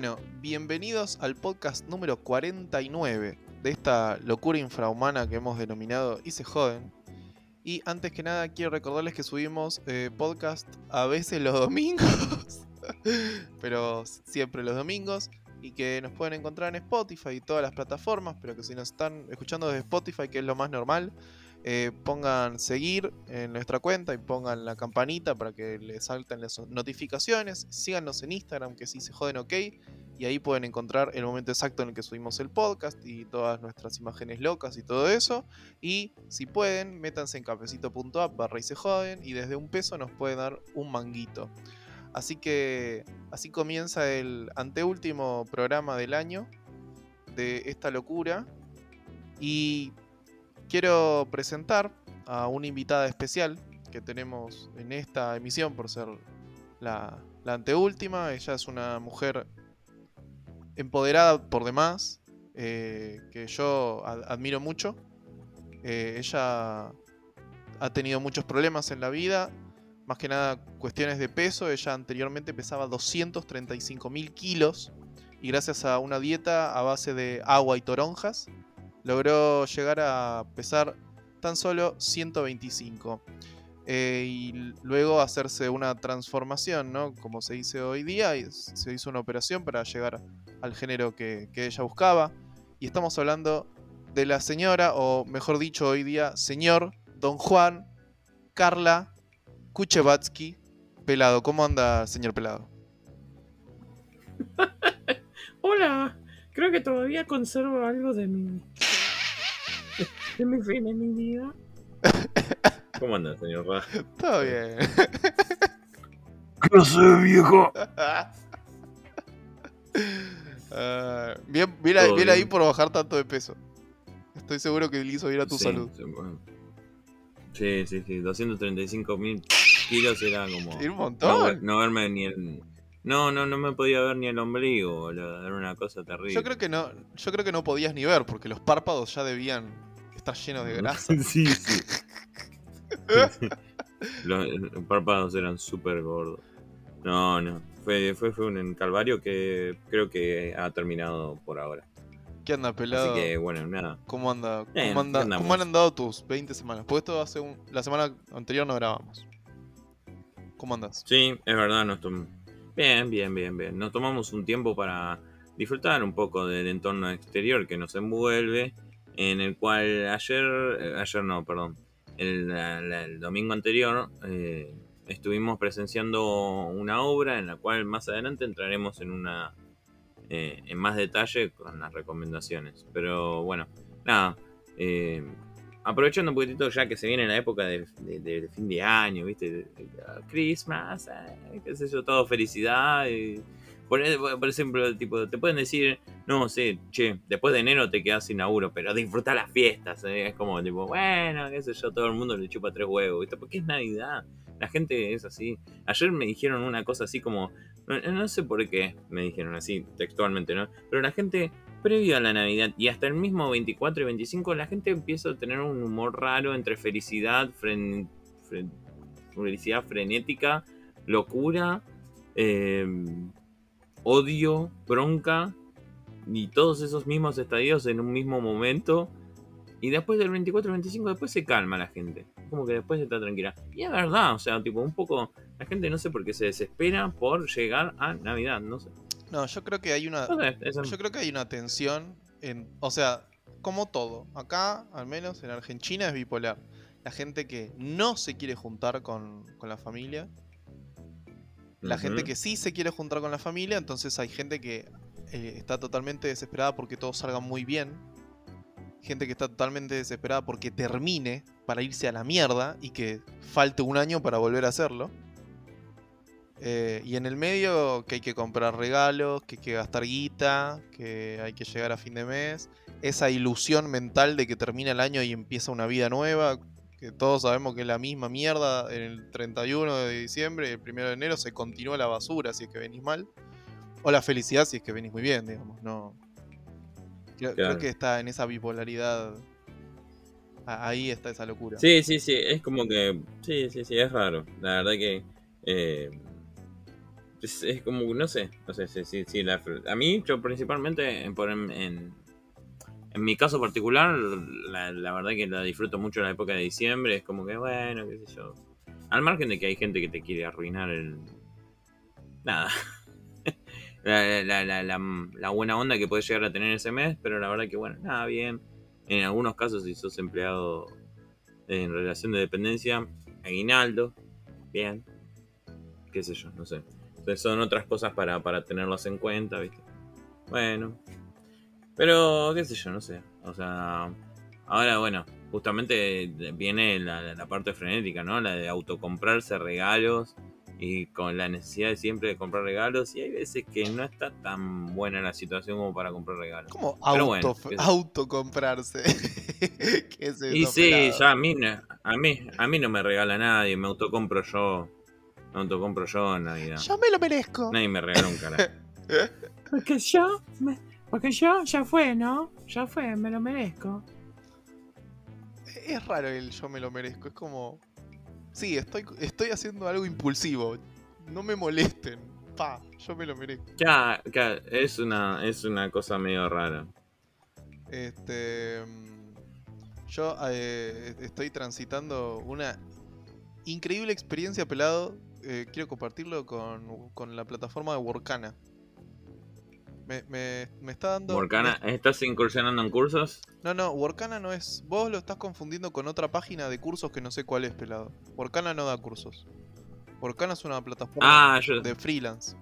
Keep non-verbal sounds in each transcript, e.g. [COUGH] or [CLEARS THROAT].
Bueno, bienvenidos al podcast número 49 de esta locura infrahumana que hemos denominado Y se joden. Y antes que nada quiero recordarles que subimos eh, podcast a veces los [LAUGHS] domingos, pero siempre los domingos, y que nos pueden encontrar en Spotify y todas las plataformas, pero que si nos están escuchando desde Spotify, que es lo más normal, eh, pongan seguir en nuestra cuenta y pongan la campanita para que les salten las notificaciones. Síganos en Instagram, que sí se joden ok. Y ahí pueden encontrar el momento exacto en el que subimos el podcast y todas nuestras imágenes locas y todo eso. Y si pueden, métanse en cafecito.app barra y se joden. Y desde un peso nos pueden dar un manguito. Así que así comienza el anteúltimo programa del año de esta locura. Y quiero presentar a una invitada especial que tenemos en esta emisión por ser la, anteúltima. Ella es una mujer empoderada por demás, eh, que yo admiro mucho. Eh, ella ha tenido muchos problemas en la vida, más que nada cuestiones de peso. Ella anteriormente pesaba 235 mil kilos y gracias a una dieta a base de agua y toronjas logró llegar a pesar tan solo 125. Eh, y luego hacerse una transformación, ¿no? Como se dice hoy día, y se hizo una operación para llegar al género que, ella buscaba. Y estamos hablando de la señora, o mejor dicho hoy día, señor Don Juan Carla Kuchevatsky Pelado. ¿Cómo anda, señor Pelado? [LAUGHS] Hola, creo que todavía conservo algo de mi de mi fin en mi vida. ¿Cómo anda, señor Ra? Todo bien. ¿Qué sé, viejo? Uh, [LAUGHS] bien, bien, ahí por bajar tanto de peso. Estoy seguro que le hizo bien a tu salud. Sí, sí, sí. 235 mil kilos era como. un montón. No, verme ni el. No, no, no me podía ver ni el ombligo, Era una cosa terrible. Yo creo que no, yo creo que no podías ni ver, porque los párpados ya debían lleno de [LAUGHS] grasa. sí, [LAUGHS] sí. Los, párpados eran súper gordos. No, no. Fue, fue, fue un calvario que creo que ha terminado por ahora. ¿Qué anda, pelado? Así que, bueno, nada. ¿Cómo anda? ¿Cómo, anda, ¿cómo han andado tus 20 semanas? Porque esto hace un, la semana anterior no grabamos. ¿Cómo andas? Sí, es verdad. Nos bien, bien, bien, bien. Nos tomamos un tiempo para disfrutar un poco del entorno exterior que nos envuelve en el cual ayer, eh, ayer no, perdón, el, domingo anterior eh, estuvimos presenciando una obra en la cual más adelante entraremos en una eh, en más detalle con las recomendaciones. Pero bueno, nada, aprovechando un poquitito ya que se viene la época de, fin de año, viste, Christmas, qué sé yo, todo felicidad y por, ejemplo, tipo, te pueden decir, no sé, che, después de enero te quedas sin laburo, pero disfruta las fiestas. ¿eh? Es como, tipo, bueno, qué sé yo, todo el mundo le chupa tres huevos, ¿viste? Porque es Navidad. La gente es así. Ayer me dijeron una cosa así como, no, sé por qué me dijeron así textualmente, ¿no? Pero la gente, previo a la Navidad y hasta el mismo 24 y 25, la gente empieza a tener un humor raro entre felicidad, felicidad frenética, locura. Eh, odio, bronca y todos esos mismos estadios en un mismo momento. Y después del 24 25 después se calma la gente. Como que después está tranquila. Y es verdad, o sea, tipo un poco la gente no sé por qué se desespera por llegar a Navidad, no sé. No, yo creo que hay una yo creo que hay una tensión en, o sea, como todo, acá al menos en Argentina es bipolar. La gente que no se quiere juntar con, con la familia la gente que sí se quiere juntar con la familia, entonces hay gente que eh, está totalmente desesperada porque todo salga muy bien. Gente que está totalmente desesperada porque termine para irse a la mierda y que falte un año para volver a hacerlo. Eh, y en el medio que hay que comprar regalos, que hay que gastar guita, que hay que llegar a fin de mes. Esa ilusión mental de que termina el año y empieza una vida nueva, que todos sabemos que es la misma mierda, en el 31 de diciembre y el 1 de enero se continúa la basura si es que venís mal, o la felicidad si es que venís muy bien, digamos, no. Creo, que está en esa bipolaridad. Ahí está esa locura. Sí, sí, sí, es como que. Sí, sí, sí, es raro. La verdad que. Eh, es, es como, no sé, no sé, sí, sí, sí, a mí, yo principalmente, en, en, en- en mi caso particular, la, verdad que la disfruto mucho la época de diciembre, es como que, bueno, qué sé yo. Al margen de que hay gente que te quiere arruinar el... Nada. [LAUGHS] la buena onda que puedes llegar a tener ese mes, pero la verdad que, bueno, nada, bien. En algunos casos, si sos empleado en relación de dependencia, aguinaldo, bien. Qué sé yo, no sé. Entonces son otras cosas para, para tenerlas en cuenta, ¿viste? Bueno. Pero, qué sé yo, no sé. O sea, ahora, bueno, justamente viene la, la parte frenética, ¿no? La de autocomprarse regalos y con la necesidad de siempre de comprar regalos. Y hay veces que no está tan buena la situación como para comprar regalos. ¿Cómo auto, bueno, autocomprarse? [LAUGHS] ¿Qué es Y sí, pelado? ya a mí, a mí, a mí no me regala nadie, me autocompro yo. Me autocompro yo en Navidad. Yo me lo merezco. Nadie me regala un carajo. [LAUGHS] Porque yo, me- porque yo ya fue, ¿no? Ya fue, me lo merezco. Es raro el yo me lo merezco. Es como. Sí, estoy, estoy haciendo algo impulsivo. No me molesten. Pa, yo me lo merezco. Ya, ya, es una, es una cosa medio rara. Este. Yo eh, estoy transitando una increíble experiencia pelado. eh, quiero compartirlo con, con la plataforma de Workana. Me, me, me está dando. Morcana, ¿estás incursionando en cursos? No, no, Workana no es. Vos lo estás confundiendo con otra página de cursos que no sé cuál es, pelado. Workana no da cursos. Workana es una plataforma Ah, yo. de freelance.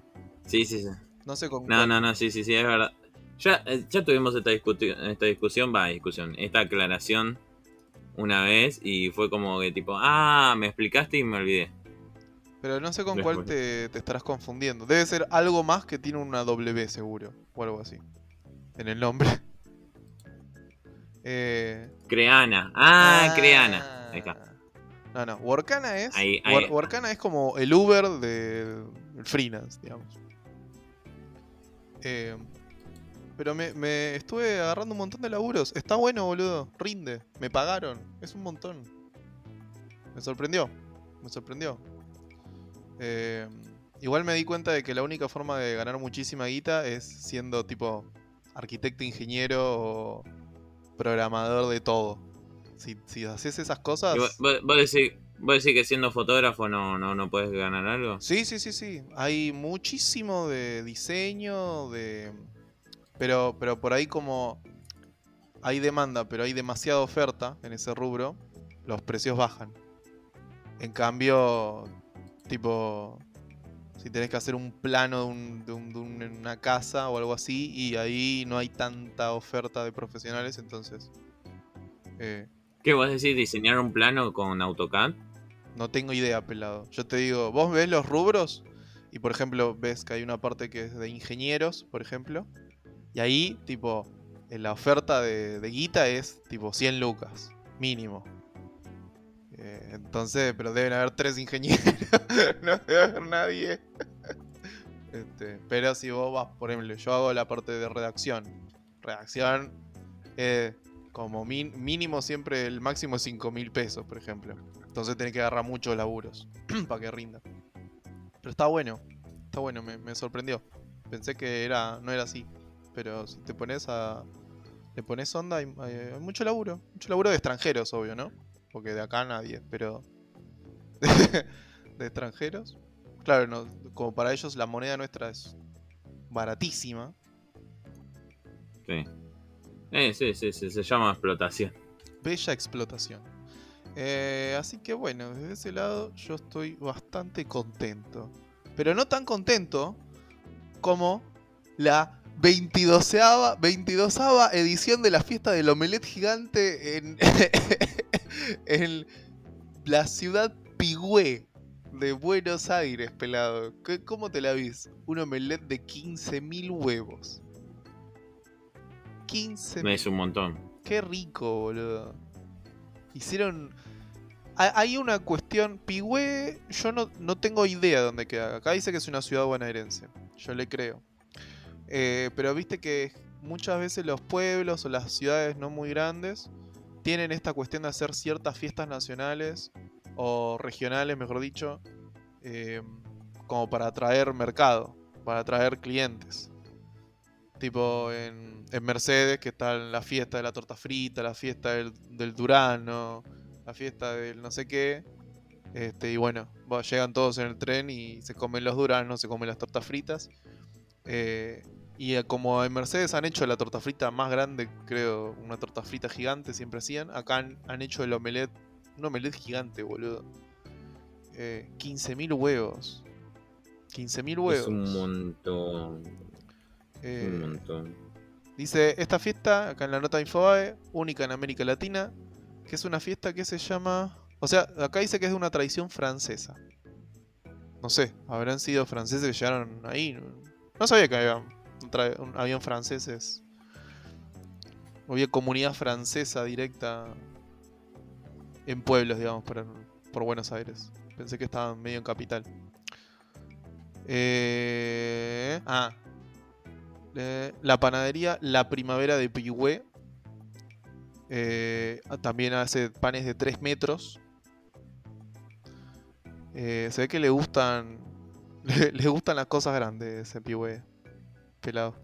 Sí, sí, sí. No sé con No, cuál. no, no, sí, sí, sí, es verdad. Ya, eh, ya tuvimos esta, esta discusión, va, discusión, esta aclaración una vez y fue como que tipo, ah, me explicaste y me olvidé. Pero no sé con Después. cuál te, te estarás confundiendo. Debe ser algo más que tiene una W seguro. O algo así. En el nombre. [LAUGHS] Eh, Creana, ah, Creana. Ahí está. No, no. Workana es. Ahí, Wor- ahí. Workana es como el Uber de el freelance, digamos. Eh, pero me, me estuve agarrando un montón de laburos. Está bueno, boludo. Rinde. Me pagaron. Es un montón. Me sorprendió. Me sorprendió. Eh, igual me di cuenta de que la única forma de ganar muchísima guita es siendo tipo arquitecto, ingeniero o programador de todo. Si, si haces esas cosas... Vos- vos decís, vos decís que siendo fotógrafo no, no, no puedes ganar algo. Sí, sí, sí, sí. Hay muchísimo de diseño, de... Pero, pero por ahí como hay demanda, pero hay demasiada oferta en ese rubro, los precios bajan. En cambio, tipo, si tenés que hacer un plano de, un- de un- de un- en una casa o algo así, y ahí no hay tanta oferta de profesionales, entonces... eh, ¿Qué vos decís? ¿Diseñar un plano con AutoCAD? No tengo idea, pelado. Yo te digo, vos ves los rubros y por ejemplo ves que hay una parte que es de ingenieros, por ejemplo. Y ahí, tipo, en la oferta de, de guita es tipo 100 lucas, mínimo. Eh, entonces, pero deben haber tres ingenieros, [LAUGHS] no debe haber nadie. Este, pero si vos vas, por ejemplo, yo hago la parte de redacción. Redacción, eh, como mínimo siempre el máximo es 5 mil pesos, por ejemplo. Entonces tenés que agarrar muchos laburos [CLEARS THROAT] para que rinda. Pero está bueno, está bueno, me, sorprendió. Pensé que era no era así. Pero si te pones a. Le pones onda, hay mucho laburo. Mucho laburo de extranjeros, obvio, ¿no? Porque de acá nadie, pero. [LAUGHS] de extranjeros. Claro, no, como para ellos la moneda nuestra es baratísima. Sí. Eh, sí, sí, sí, se llama explotación. Bella explotación. Eh, así que bueno, desde ese lado yo estoy bastante contento. Pero no tan contento como la 22ava, 22 edición de la fiesta del omelet gigante en, [LAUGHS] en la ciudad Pigüé de Buenos Aires, pelado. ¿Qué- ¿Cómo te la vis? Un omelet de 15.000 huevos. 15.000 Es un montón. Qué rico, boludo. Hicieron. Ha- Hay una cuestión. Pigüé, yo no, no tengo idea de dónde queda. Acá dice que es una ciudad bonaerense. Yo le creo. Eh, pero viste que muchas veces los pueblos o las ciudades no muy grandes tienen esta cuestión de hacer ciertas fiestas nacionales o regionales, mejor dicho, eh, como para atraer mercado, para atraer clientes. Tipo en, Mercedes, que está la fiesta de la torta frita, la fiesta del, del Durano, la fiesta del no sé qué. Este, y bueno, llegan todos en el tren y se comen los duranos, se comen las tortas fritas. Eh, y eh, como en Mercedes han hecho la torta frita más grande, creo, una torta frita gigante, siempre hacían. Acá han, han hecho el omelette, un omelette gigante, boludo. Eh, 15.000 huevos. 15.000 huevos. Es un montón. Eh, Un montón. Dice, esta fiesta, acá en la nota de Infobae, única en América Latina, que es una fiesta que se llama... O sea, acá dice que es de una tradición francesa. No sé, habrán sido franceses que llegaron ahí. No, no sabía que había, un un- habían franceses. Había comunidad francesa directa en pueblos, digamos, por, Buenos Aires. Pensé que estaban medio en capital. Eh, ah, eh, la panadería La Primavera de Pigüé. eh, también hace panes de 3 metros. Eh, se ve que le gustan. [LAUGHS] Le, gustan las cosas grandes ese Pigüé. Pelado.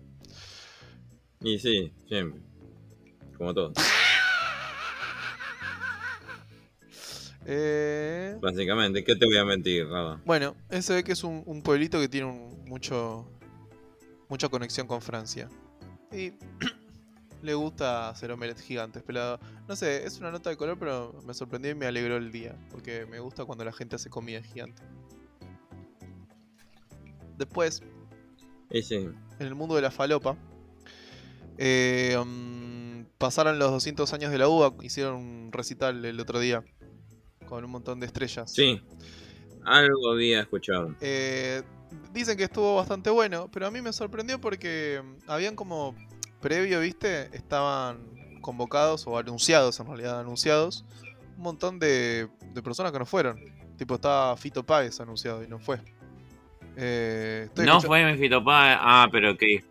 Y sí, siempre. Como todo. Eh, Básicamente, ¿qué te voy a mentir, Raba? bueno, ese ve que es un, un pueblito que tiene un- mucho. Mucha conexión con Francia. Y [CLEARS THROAT] le gusta hacer omelettes gigantes, pelado. No sé, es una nota de color, pero me sorprendió y me alegró el día. Porque me gusta cuando la gente hace comida gigante. Después, En el mundo de la falopa, eh, mm, pasaron los 200 años de la uva. Hicieron un recital el otro día. Con un montón de estrellas. Sí. Algo había escuchado. Eh, dicen que estuvo bastante bueno, pero a mí me sorprendió porque mm, habían como previo, ¿viste? Estaban convocados o anunciados, en realidad anunciados, un montón de, de personas que no fueron. Tipo, estaba Fito Páez anunciado y no fue. Eh, estoy No escucha- fue. Ah, pero qué.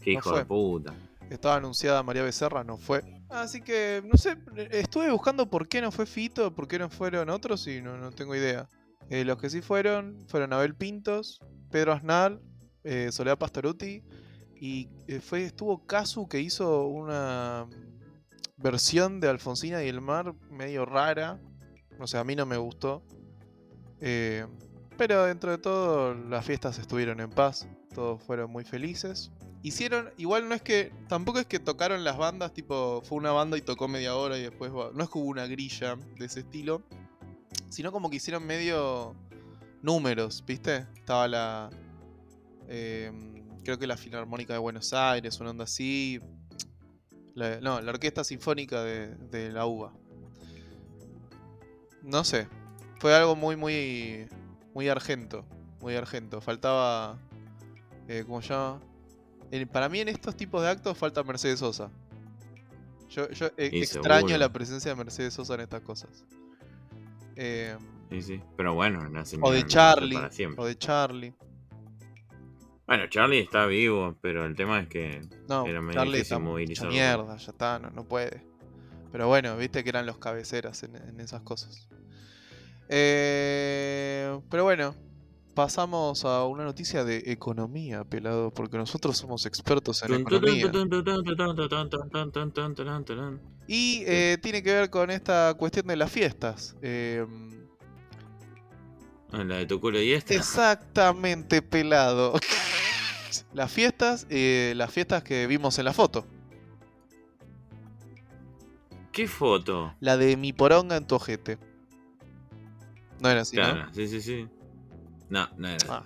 Qué No hijo fue. de puta. Estaba anunciada María Becerra, no fue. Así que, no sé, estuve buscando por qué no fue Fito, por qué no fueron otros y no, no tengo idea. Eh, los que sí fueron fueron Abel Pintos, Pedro Aznar, eh, Soledad Pastoruti y eh, fue estuvo Casu que hizo una versión de Alfonsina y el mar medio rara. O sea, a mí no me gustó. Eh, pero dentro de todo las fiestas estuvieron en paz, todos fueron muy felices. Hicieron, igual no es que, tampoco es que tocaron las bandas, tipo, fue una banda y tocó media hora y después, no es que hubo una grilla de ese estilo, sino como que hicieron medio números, ¿viste? Estaba la, eh, creo que la Filarmónica de Buenos Aires, una onda así, no, la Orquesta Sinfónica de la UBA. No sé, fue algo muy, muy, muy argento, muy argento, faltaba, eh, ¿cómo se llama? Para mí en estos tipos de actos falta Mercedes Sosa. Yo, yo eh, extraño seguro. la presencia de Mercedes Sosa en estas cosas. Eh, Sí, sí. Pero bueno, la o de Charlie. O de Charlie. Bueno, Charlie está vivo, pero el tema es que. No, Era medio Charlie difícil movilizarlo. mierda, ya está, no, no puede. Pero bueno, viste que eran los cabeceras en, en esas cosas. Eh, pero bueno, pasamos a una noticia de economía, pelado, porque nosotros somos expertos en economía. Y eh, tiene que ver con esta cuestión de las fiestas. Eh, Ah, La de tu culo y esta. exactamente, pelado. Las fiestas, eh, las fiestas que vimos en la foto. ¿Qué foto? La de mi poronga en tu ojete. No era así, ¿no? Claro, sí, sí, sí. No, no era. Ah.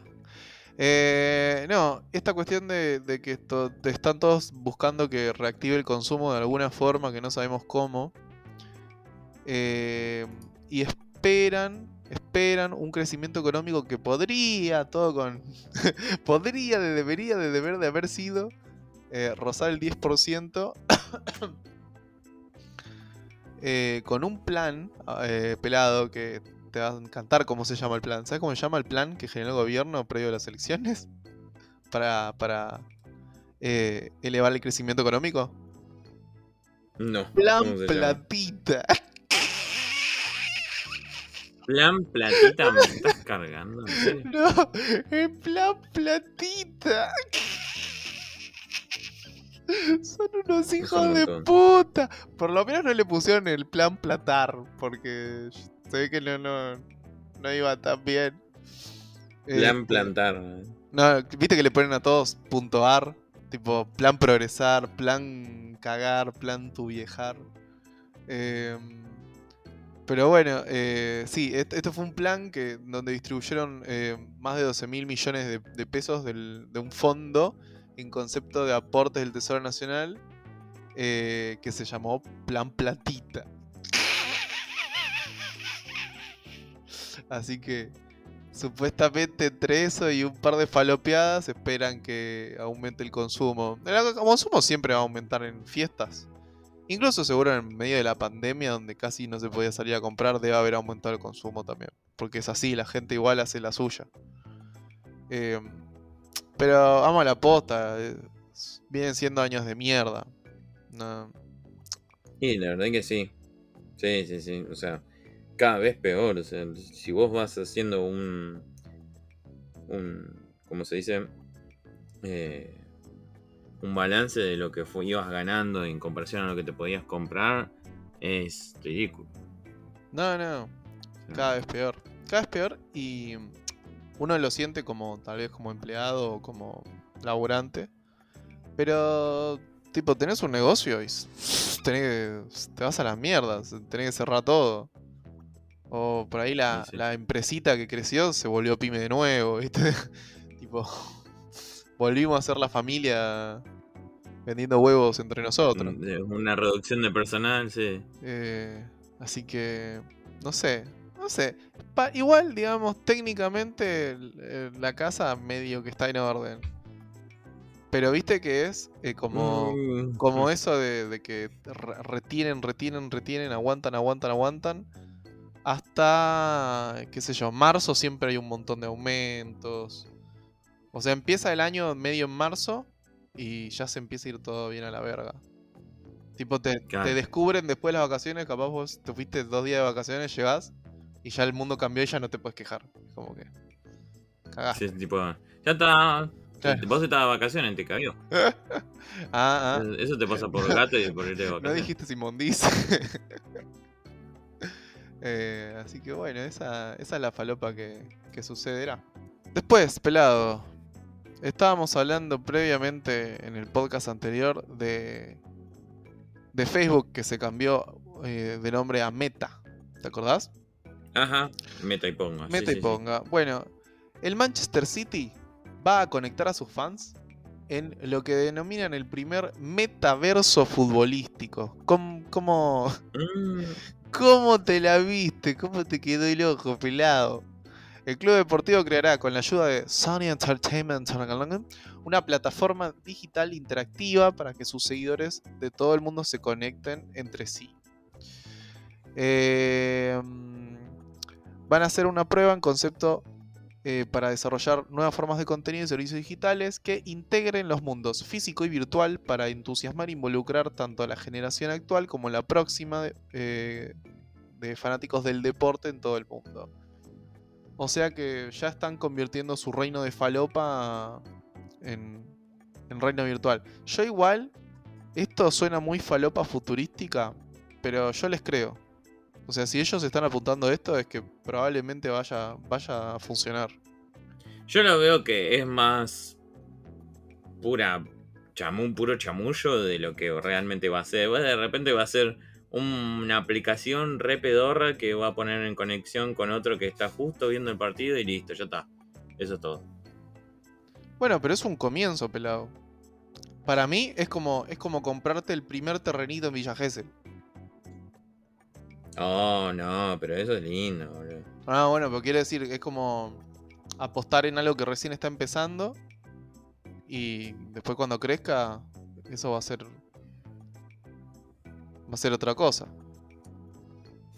Eh, no, esta cuestión de, de que están todos buscando que reactive el consumo de alguna forma que no sabemos cómo. Eh, y esperan, esperan un crecimiento económico que podría, todo con. [LAUGHS] podría, de, debería, de deber de haber sido eh, rozar el 10%. [COUGHS] eh, con un plan pelado que te va a encantar cómo se llama el plan. ¿Sabes cómo se llama el plan que generó el gobierno previo a las elecciones? [LAUGHS] Para, para eh, elevar el crecimiento económico. No. Plan platita. Plan platita, me estás cargando. [LAUGHS] No, en plan platita. [LAUGHS] Son unos hijos un de puta. Por lo menos no le pusieron el plan platar, porque se ve que no, no, no iba tan bien. Plan Este, plantar. No, viste que le ponen a todos punto .ar, tipo plan progresar, plan cagar, plan tu viejar. Em, pero bueno, eh, sí, est- esto fue un plan que donde distribuyeron eh, más de 12 mil millones de, de pesos del- de un fondo en concepto de aportes del Tesoro Nacional eh, que se llamó Plan Platita. Así que supuestamente entre eso y un par de falopeadas esperan que aumente el consumo. El consumo siempre va a aumentar en fiestas. Incluso seguro en medio de la pandemia donde casi no se podía salir a comprar debe haber aumentado el consumo también. Porque es así, la gente igual hace la suya. Eh, pero vamos a la posta. eh, vienen siendo años de mierda. No, la verdad que sí. Sí, sí, sí. O sea, cada vez peor. O sea, si vos vas haciendo un. un ¿Cómo se dice? Eh, un balance de lo que fu- ibas ganando en comparación a lo que te podías comprar, es ridículo. no, no. Cada vez peor. Cada vez peor y uno lo siente como tal vez como empleado o como laburante. Pero tipo, tenés un negocio y tenés que- te vas a las mierdas, tenés que cerrar todo. O por ahí la, Sí, sí. la empresita que creció se volvió pyme de nuevo, [LAUGHS] ¿viste? tipo, volvimos a ser la familia vendiendo huevos entre nosotros. de- una reducción de personal, sí. Eh, así que, no sé, no sé. Pa- igual, digamos, técnicamente la casa medio que está en orden. Pero viste que es eh, como, Mm, como eso de, de que re- retienen, retienen, retienen, aguantan, aguantan, aguantan. Hasta, qué sé yo, marzo siempre hay un montón de aumentos. O sea, empieza el año medio en marzo y ya se empieza a ir todo bien a la verga. Tipo, te, descubren después de las vacaciones, capaz vos te fuiste dos días de vacaciones, llegás y ya el mundo cambió y ya no te puedes quejar. Como que. Cagaste. Sí, tipo, ya está. Claro. Vos estabas de vacaciones, te cayó. [LAUGHS] Ah, ah. Eso te pasa [LAUGHS] por gato y por irte de No vacaciones. dijiste Simondice. [LAUGHS] Eh, así que bueno, esa, esa es la falopa que, que sucederá. Después, pelado. Estábamos hablando previamente en el podcast anterior de, de Facebook que se cambió eh, de nombre a Meta. ¿Te acordás? Ajá, meta y ponga. Meta sí, y sí. ponga. Bueno, el Manchester City va a conectar a sus fans en lo que denominan el primer metaverso futbolístico. ¿Cómo, cómo, Mm, cómo te la viste? ¿Cómo te quedó el ojo, pelado? El club deportivo creará, con la ayuda de Sony Entertainment, una plataforma digital interactiva para que sus seguidores de todo el mundo se conecten entre sí. Eh, van a hacer una prueba en concepto eh, para desarrollar nuevas formas de contenido y servicios digitales que integren los mundos físico y virtual para entusiasmar e involucrar tanto a la generación actual como la próxima de, eh, de fanáticos del deporte en todo el mundo. O sea que ya están convirtiendo su reino de falopa en, en reino virtual. Yo igual, esto suena muy falopa futurística, pero yo les creo. O sea, si ellos están apuntando a esto es que probablemente vaya, vaya a funcionar. Yo lo veo que es más pura chamú, puro chamullo de lo que realmente va a ser. De repente va a ser una aplicación re pedorra que va a poner en conexión con otro que está justo viendo el partido y listo, ya está. Eso es todo. Bueno, pero es un comienzo, pelado. Para mí es como, es como comprarte el primer terrenito en Villa Gesell. Oh, no, pero eso es lindo, boludo. Ah, bueno, pero quiere decir, es como apostar en algo que recién está empezando y después cuando crezca, eso va a ser. Va a ser otra cosa.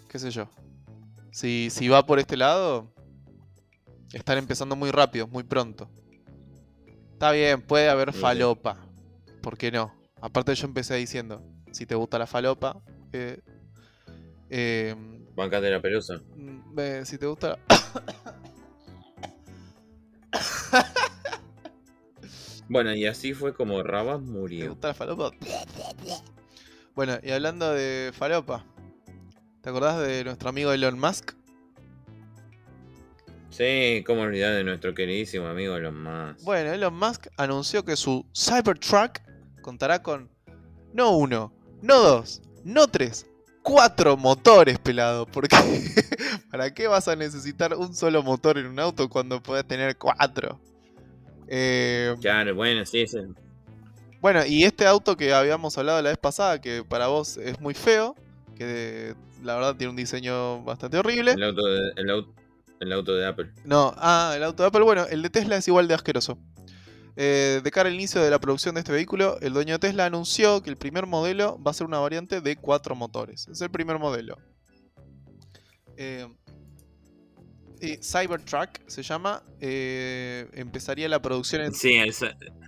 ¿Qué sé yo? Si, si va por este lado, están empezando muy rápido, muy pronto. Está bien, puede haber falopa. ¿Por qué no? Aparte, yo empecé diciendo: si te gusta la falopa, eh, eh, Bancate la pelusa. Mm, eh, si te gusta. [COUGHS] Bueno, y así fue como Rabas ¿Te murió. gusta la falopa? Bueno, y hablando de falopa, ¿te acordás de nuestro amigo Elon Musk? Sí, cómo olvidar de nuestro queridísimo amigo Elon Musk. Bueno, Elon Musk anunció que su Cybertruck contará con no uno, no dos, no tres, cuatro motores, pelado. Porque [LAUGHS] ¿para qué vas a necesitar un solo motor en un auto cuando puedes tener cuatro? Eh, Claro, bueno, sí, sí. bueno, y este auto que habíamos hablado la vez pasada, que para vos es muy feo, que la verdad tiene un diseño bastante horrible. El auto de, el auto, el auto de Apple. No, ah, el auto de Apple, bueno, el de Tesla es igual de asqueroso. Eh, de cara al inicio de la producción de este vehículo, el dueño de Tesla anunció que el primer modelo va a ser una variante de cuatro motores. Es el primer modelo. Eh, Cybertruck se llama. eh, empezaría la producción en, Sí, el,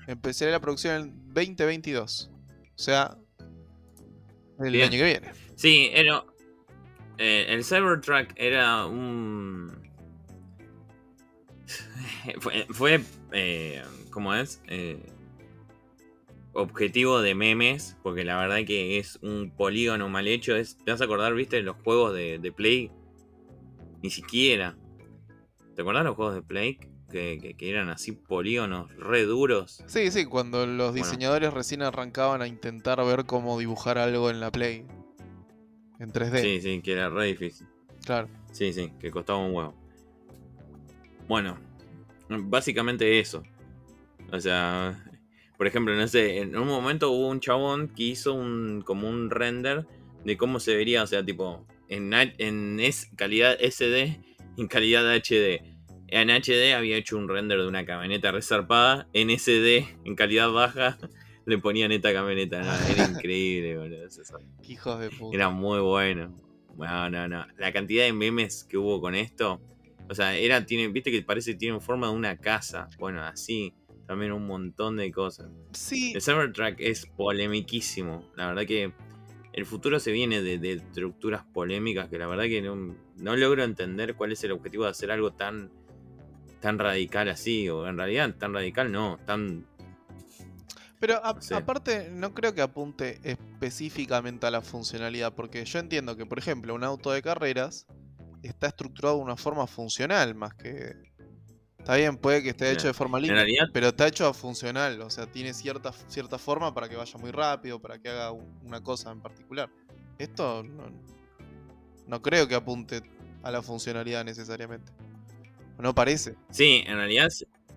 empezaría la producción en 2022. O sea, el Bien. año que viene. sí, era, eh, el Cybertruck era un... [LAUGHS] fue, fue ¿cómo es? Eh, objetivo de memes, porque la verdad que es un polígono mal hecho. Es, ¿Te vas a acordar, viste, los juegos de, de Play? Ni siquiera. ¿Te acordás los juegos de Play? Que, que- que eran así polígonos re duros. Sí, sí, cuando los Bueno. diseñadores recién arrancaban a intentar ver cómo dibujar algo en la Play. En 3D, Sí, sí, que era re difícil. claro. Sí, sí, que costaba un huevo. Bueno, básicamente eso. O sea, por ejemplo, no sé, en un momento hubo un chabón que hizo un como un render de cómo se vería, o sea, tipo, en, en calidad SD y en calidad HD. En HD había hecho un render de una camioneta resarpada, en SD, en calidad baja, [LAUGHS] le ponían esta camioneta. No, era [LAUGHS] increíble, boludo. Qué hijos de puta. Era muy bueno. No, no, no. La cantidad de memes que hubo con esto. O sea, era, tiene, viste que parece que tiene forma de una casa. Bueno, así. También un montón de cosas. Sí, El Cybertruck es polemiquísimo. La verdad que el futuro se viene de, de estructuras polémicas que la verdad que no, no logro entender cuál es el objetivo de hacer algo tan, tan radical así. O en realidad tan radical no, tan... pero a- no sé. aparte no creo que apunte específicamente a la funcionalidad, porque yo entiendo que, por ejemplo, un auto de carreras está estructurado de una forma funcional más que... Está bien, puede que esté hecho de forma realidad, pero está hecho funcional, o sea, tiene cierta, cierta forma para que vaya muy rápido, para que haga un- una cosa en particular. Esto no, no creo que apunte a la funcionalidad necesariamente. No parece. Sí, en realidad,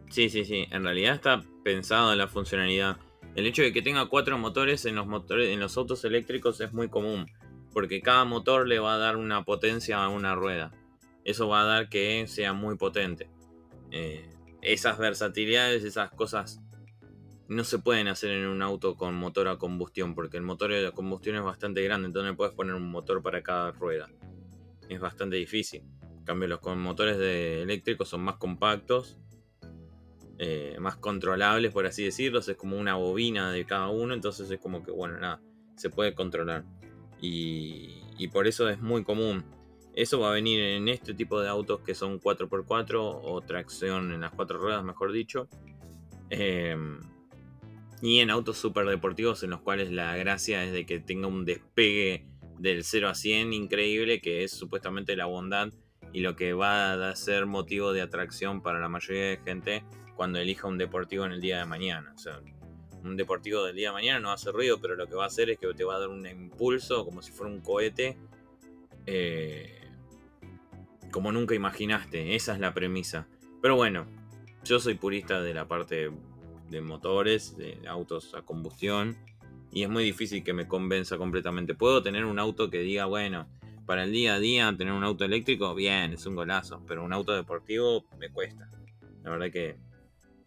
sí, sí, sí. En realidad está pensado en la funcionalidad. El hecho de que tenga cuatro motores en los motores, en los autos eléctricos es muy común. Porque cada motor le va a dar una potencia a una rueda. Eso va a dar que sea muy potente. Eh, esas versatilidades, esas cosas no se pueden hacer en un auto con motor a combustión. Porque el motor de combustión es bastante grande. Entonces puedes poner un motor para cada rueda. Es bastante difícil. En cambio, los motores de eléctricos son más compactos, eh, más controlables, por así decirlo. Es como una bobina de cada uno, entonces es como que, bueno, nada, se puede controlar. Y por eso es muy común. Eso va a venir en este tipo de autos que son 4x4 o tracción en las cuatro ruedas, mejor dicho. Eh, y en autos super deportivos en los cuales la gracia es de que tenga un despegue del 0 a 100 increíble, que es supuestamente la bondad y lo que va a ser motivo de atracción para la mayoría de gente cuando elija un deportivo en el día de mañana. O sea, un deportivo del día de mañana no hace ruido, pero lo que va a hacer es que te va a dar un impulso como si fuera un cohete. eh, como nunca imaginaste. Esa es la premisa. Pero bueno, yo soy purista de la parte de motores, de autos a combustión. Y es muy difícil que me convenza completamente. Puedo tener un auto que diga, bueno, para el día a día tener un auto eléctrico, bien, es un golazo. Pero un auto deportivo me cuesta. La verdad que,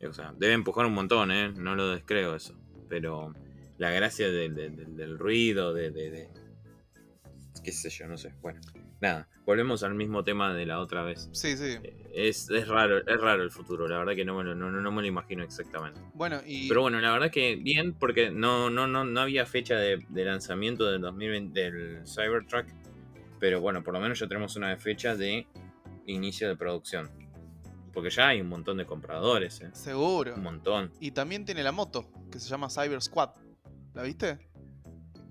o sea, debe empujar un montón, ¿eh? No lo descreo eso. Pero la gracia del, del- del ruido, de, de- de- qué sé yo, no sé. Bueno, nada, volvemos al mismo tema de la otra vez. Sí, sí. Eh, Es, es raro, es raro el futuro, la verdad que no me lo, no, no- no me lo imagino exactamente. Bueno, y. Pero bueno, la verdad que bien, porque no, no, no, no había fecha de, de lanzamiento del 2020 del Cybertruck. Pero bueno, por lo menos ya tenemos una fecha de inicio de producción. Porque ya hay un montón de compradores, ¿eh? Seguro. Un montón. Y también tiene la moto, que se llama Cyber Squad. ¿La viste?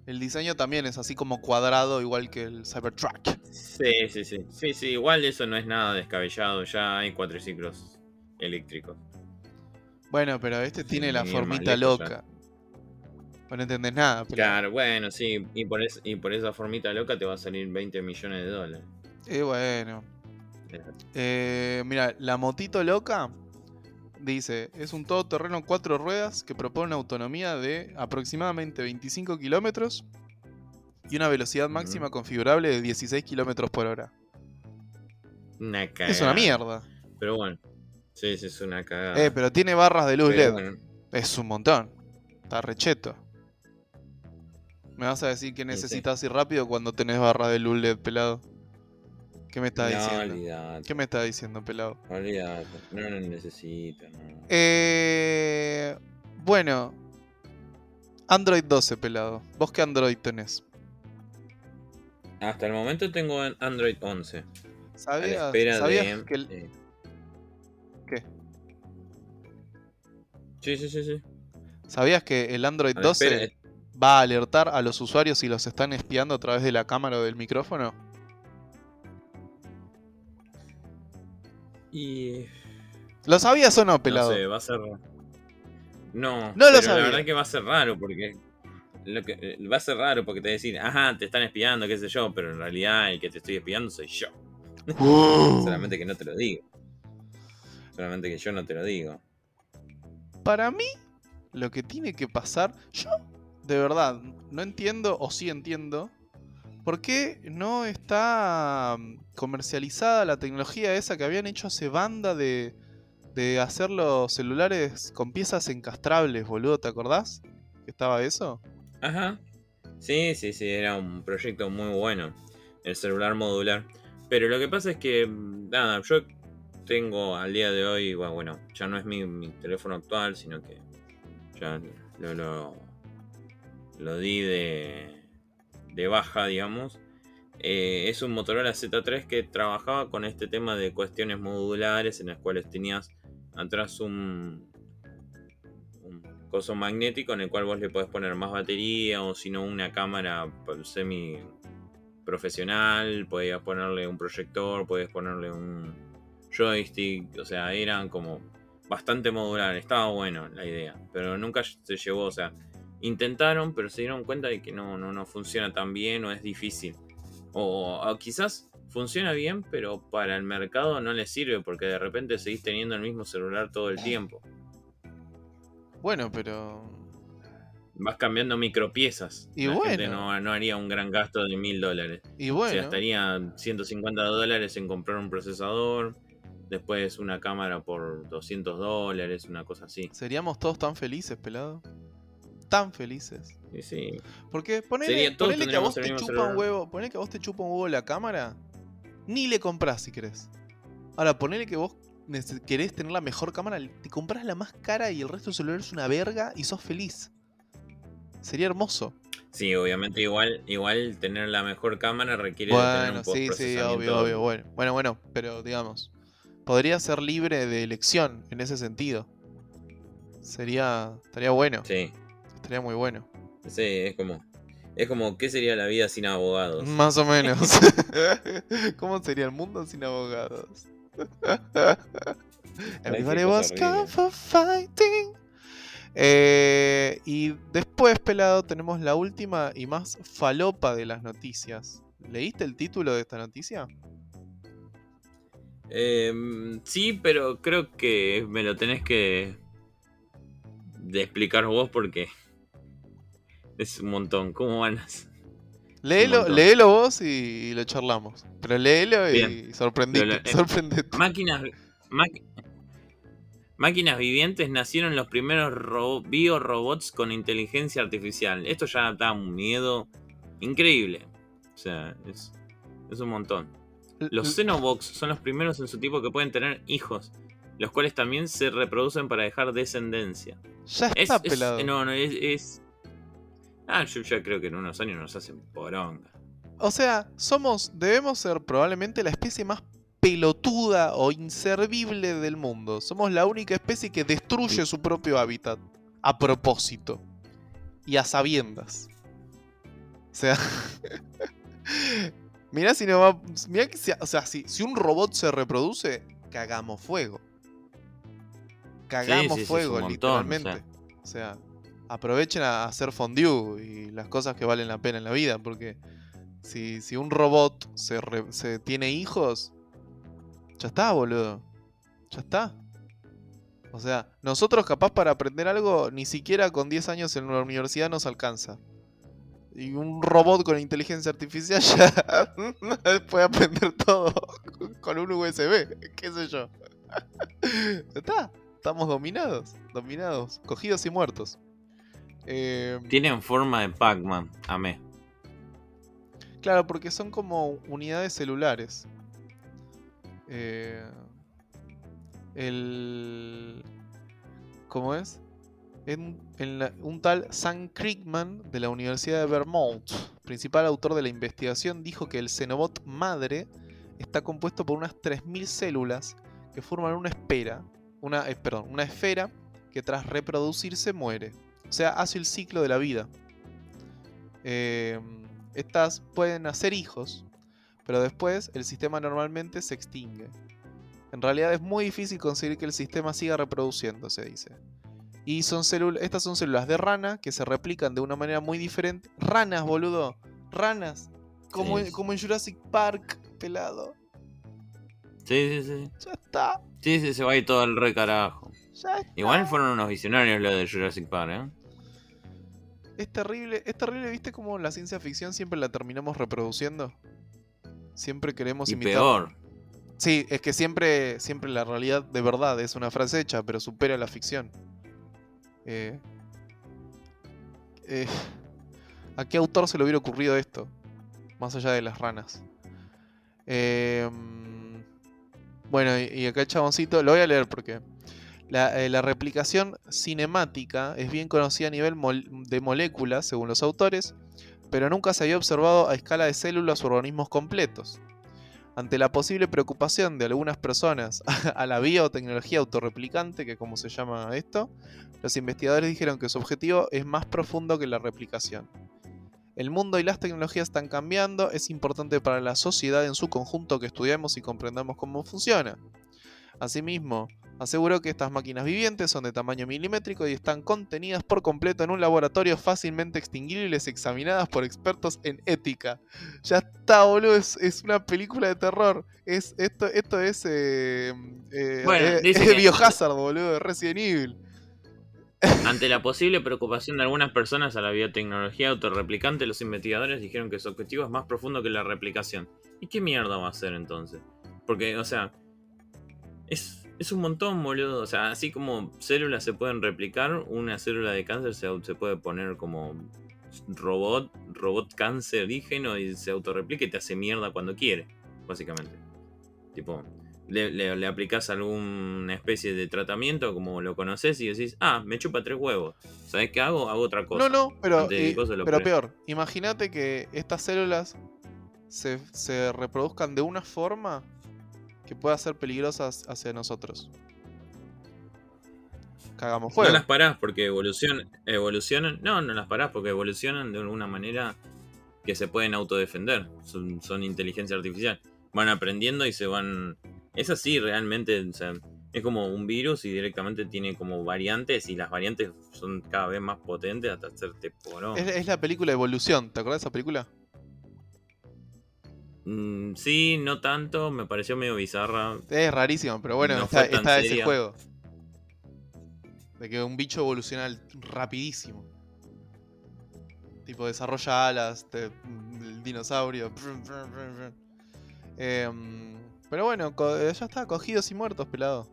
El diseño también es así como cuadrado, igual que el Cybertruck. Sí, sí, sí. Sí, sí, igual eso no es nada descabellado. Ya hay cuatriciclos eléctricos. Bueno, pero este Sí, tiene la formita ya. loca. Vos no entendés nada, pero. Claro, bueno, sí. Y por, es- y por esa formita loca te va a salir 20 millones de dólares. Eh, bueno. Eh, mira, la motito loca dice: es un todoterreno cuatro ruedas que propone una autonomía de aproximadamente 25 kilómetros y una velocidad máxima configurable de 16 kilómetros por hora. Una cagada. Es una mierda. Pero bueno. Sí, sí, es una cagada. Eh, pero tiene barras de luz Pero LED. bueno, Es un montón. Está recheto. Me vas a decir que sí. necesitas ir rápido cuando tenés barras de luz LED, pelado. ¿Qué me estás no, diciendo? olvidate. ¿Qué me estás diciendo, pelado? No lo necesito, no. Eh, bueno. Android 12, pelado. ¿Vos qué Android tenés? Hasta el momento tengo en Android 11. A la ¿Sabías, de. que el- eh, ¿Qué? Sí, sí, sí, sí. ¿Sabías que el Android A la 12 espera- va a alertar a los usuarios si los están espiando a través de la cámara o del micrófono? Y. ¿Lo sabías o no, No pelado? sé, va a ser. No, No lo pero sabía. La verdad que va a ser raro porque. Lo que, eh, va a ser raro porque te decir, ajá, te están espiando, qué sé yo, pero en realidad el que te estoy espiando soy yo. Uh. Solamente que no te lo digo. Solamente que yo no te lo digo. Para mí, lo que tiene que pasar, yo de verdad no entiendo, o sí entiendo, por qué no está mm, comercializada la tecnología esa que habían hecho hace banda de, de hacer los celulares con piezas encastrables, boludo, ¿te acordás? ¿Que estaba eso? Ajá. Sí, sí, sí, era un proyecto muy bueno. El celular modular. Pero lo que pasa es que, mm, nada, yo tengo al día de hoy, bueno, bueno, ya no es mi, mi teléfono actual, sino que ya lo, lo, lo di de, de baja, digamos. Eh, es un Motorola Z3 que trabajaba con este tema de cuestiones modulares en las cuales tenías atrás un, coso magnético en el cual vos le podés poner más batería o si no una cámara semi profesional, podías ponerle un proyector, podías ponerle un joystick, o sea, eran como bastante modular, estaba bueno la idea, pero nunca se llevó, o sea, intentaron, pero se dieron cuenta de que no, no, no funciona tan bien o es difícil. O, o quizás funciona bien, pero para el mercado no le sirve porque de repente seguís teniendo el mismo celular todo el tiempo. Bueno, pero... Vas cambiando micropiezas. Y la gente bueno. no, no haría un gran gasto de mil dólares. Y Se bueno, gastaría 150 dólares en comprar un procesador, después una cámara por 200 dólares, una cosa así. seríamos todos tan felices, pelado. Tan felices. Y sí, Porque ponele, ponele que a vos te chupa un huevo, ponele que a vos te chupa un huevo la cámara, ni le comprás si querés. Ahora, ponele que vos querés tener la mejor cámara, te compras la más cara y el resto del celular es una verga y sos feliz. Sería hermoso. sí, obviamente igual, igual tener la mejor cámara requiere de tener Bueno, un sí, sí, obvio, obvio, bueno. Bueno, bueno, pero digamos, podría ser libre de elección en ese sentido. Sería, estaría bueno, Sí, estaría muy bueno. sí, es como, es como, ¿qué sería la vida sin abogados? Más o menos. [LAUGHS] ¿Cómo sería el mundo sin abogados? Everybody was horrible. for fighting. Eh, y después, pelado, tenemos la última y más falopa de las noticias. ¿Leíste el título de esta noticia? Em, sí, pero creo que me lo tenés que de explicar vos porque es un montón. ¿Cómo van a ser? [LAUGHS] Léelo, léelo vos y, lo charlamos. Pero léelo y lo- eh, sorprendete. Máquinas, máquinas vivientes nacieron los primeros ro- biorobots con inteligencia artificial. Esto ya da un miedo increíble. O sea, es, es un montón. Los Xenobox son los primeros en su tipo que pueden tener hijos, los cuales también se reproducen para dejar descendencia. ya Es, está es- pelado. no, no, es, es- Ah, yo ya creo que en unos años nos hacen poronga. O sea, somos, debemos ser probablemente la especie más pelotuda o inservible del mundo. Somos la única especie que destruye su propio hábitat. A propósito. Y a sabiendas. O sea. [LAUGHS] mirá si no va. Mirá que si, o sea, si, si un robot se reproduce, cagamos fuego. Cagamos sí, sí, fuego, montón, literalmente. O sea, aprovechen a hacer fondue y las cosas que valen la pena en la vida, porque si, si un robot se, re- se tiene hijos, ya está, boludo. Ya está. O sea, nosotros capaz para aprender algo, ni siquiera con 10 años en la universidad nos alcanza. Y un robot con inteligencia artificial [LAUGHS] ya puede aprender todo con un USB, qué sé yo. [LAUGHS] Ya está, estamos dominados, dominados, cogidos y muertos. Eh, Tienen forma de Pac-Man. Amé. Claro, porque son como unidades celulares. Eh, el. ¿Cómo es? En, en la- un tal Sam Kriegman de la Universidad de Vermont, principal autor de la investigación, dijo que el Xenobot madre está compuesto por unas 3.000 células que forman una espera, una, eh, perdón, una esfera que tras reproducirse muere. O sea, hace el ciclo de la vida. Eh, estas pueden hacer hijos, pero después el sistema normalmente se extingue. En realidad es muy difícil conseguir que el sistema siga reproduciéndose, dice. Y son estas son células de rana que se replican de una manera muy diferente. Ranas, boludo. Ranas. Como, Sí. en, como en Jurassic Park, pelado. Sí, sí, sí. Ya está. Sí, sí, se va a ir todo el re carajo. Igual fueron unos visionarios los de Jurassic Park, ¿eh? Es terrible, es terrible, ¿viste cómo la ciencia ficción siempre la terminamos reproduciendo? Siempre queremos Y imitar. peor. Sí, es que siempre, siempre la realidad de verdad es una frase hecha, pero supera la ficción. Eh, eh, ¿A qué autor se le hubiera ocurrido esto? Más allá de las ranas. Eh, mm, bueno, y, y acá el chaboncito, lo voy a leer porque la, eh, la replicación cinemática es bien conocida a nivel de moléculas, según los autores, pero nunca se había observado a escala de células o organismos completos. Ante la posible preocupación de algunas personas [LAUGHS] a la biotecnología autorreplicante, que es como se llama esto, los investigadores dijeron que su objetivo es más profundo que la replicación. El mundo y las tecnologías están cambiando, es importante para la sociedad en su conjunto que estudiemos y comprendamos cómo funciona. Asimismo, aseguró que estas máquinas vivientes son de tamaño milimétrico y están contenidas por completo en un laboratorio fácilmente extinguibles examinadas por expertos en ética. Ya está, boludo, es, es una película de terror. Es, esto, esto es, eh, eh, Bueno, eh, es que- Biohazard, boludo, de Resident Evil. Ante la posible preocupación de algunas personas a la biotecnología autorreplicante, los investigadores dijeron que su objetivo es más profundo que la replicación. ¿Y qué mierda va a hacer entonces? Porque, o sea, es, es un montón, boludo. O sea, así como células se pueden replicar, una célula de cáncer se, se puede poner como robot, robot cancerígeno y se autorreplica y te hace mierda cuando quiere, básicamente. Tipo, le, le, le aplicás alguna especie de tratamiento como lo conoces y decís, ah, me chupa tres huevos. ¿Sabes qué hago? Hago otra cosa. No, no, pero, pero pre- peor. Imagínate que estas células se, se reproduzcan de una forma que pueda ser peligrosas hacia nosotros. Cagamos No fuego. las parás porque evolucionan, evolucionan. No, no las parás porque evolucionan de alguna manera que se pueden autodefender. Son, son inteligencia artificial. Van aprendiendo y se van. Es así realmente. o sea, es como un virus y directamente tiene como variantes y las variantes son cada vez más potentes hasta hacerte porón. Es, es la película Evolución, ¿te acordás de esa película? Mm, sí, no tanto, me pareció medio bizarra. Es rarísimo, pero bueno, No está, ese juego. De que un bicho evoluciona rapidísimo. Tipo, desarrolla alas, te- el dinosaurio. Em, pero bueno, eh, ya está, cogidos y muertos, pelado.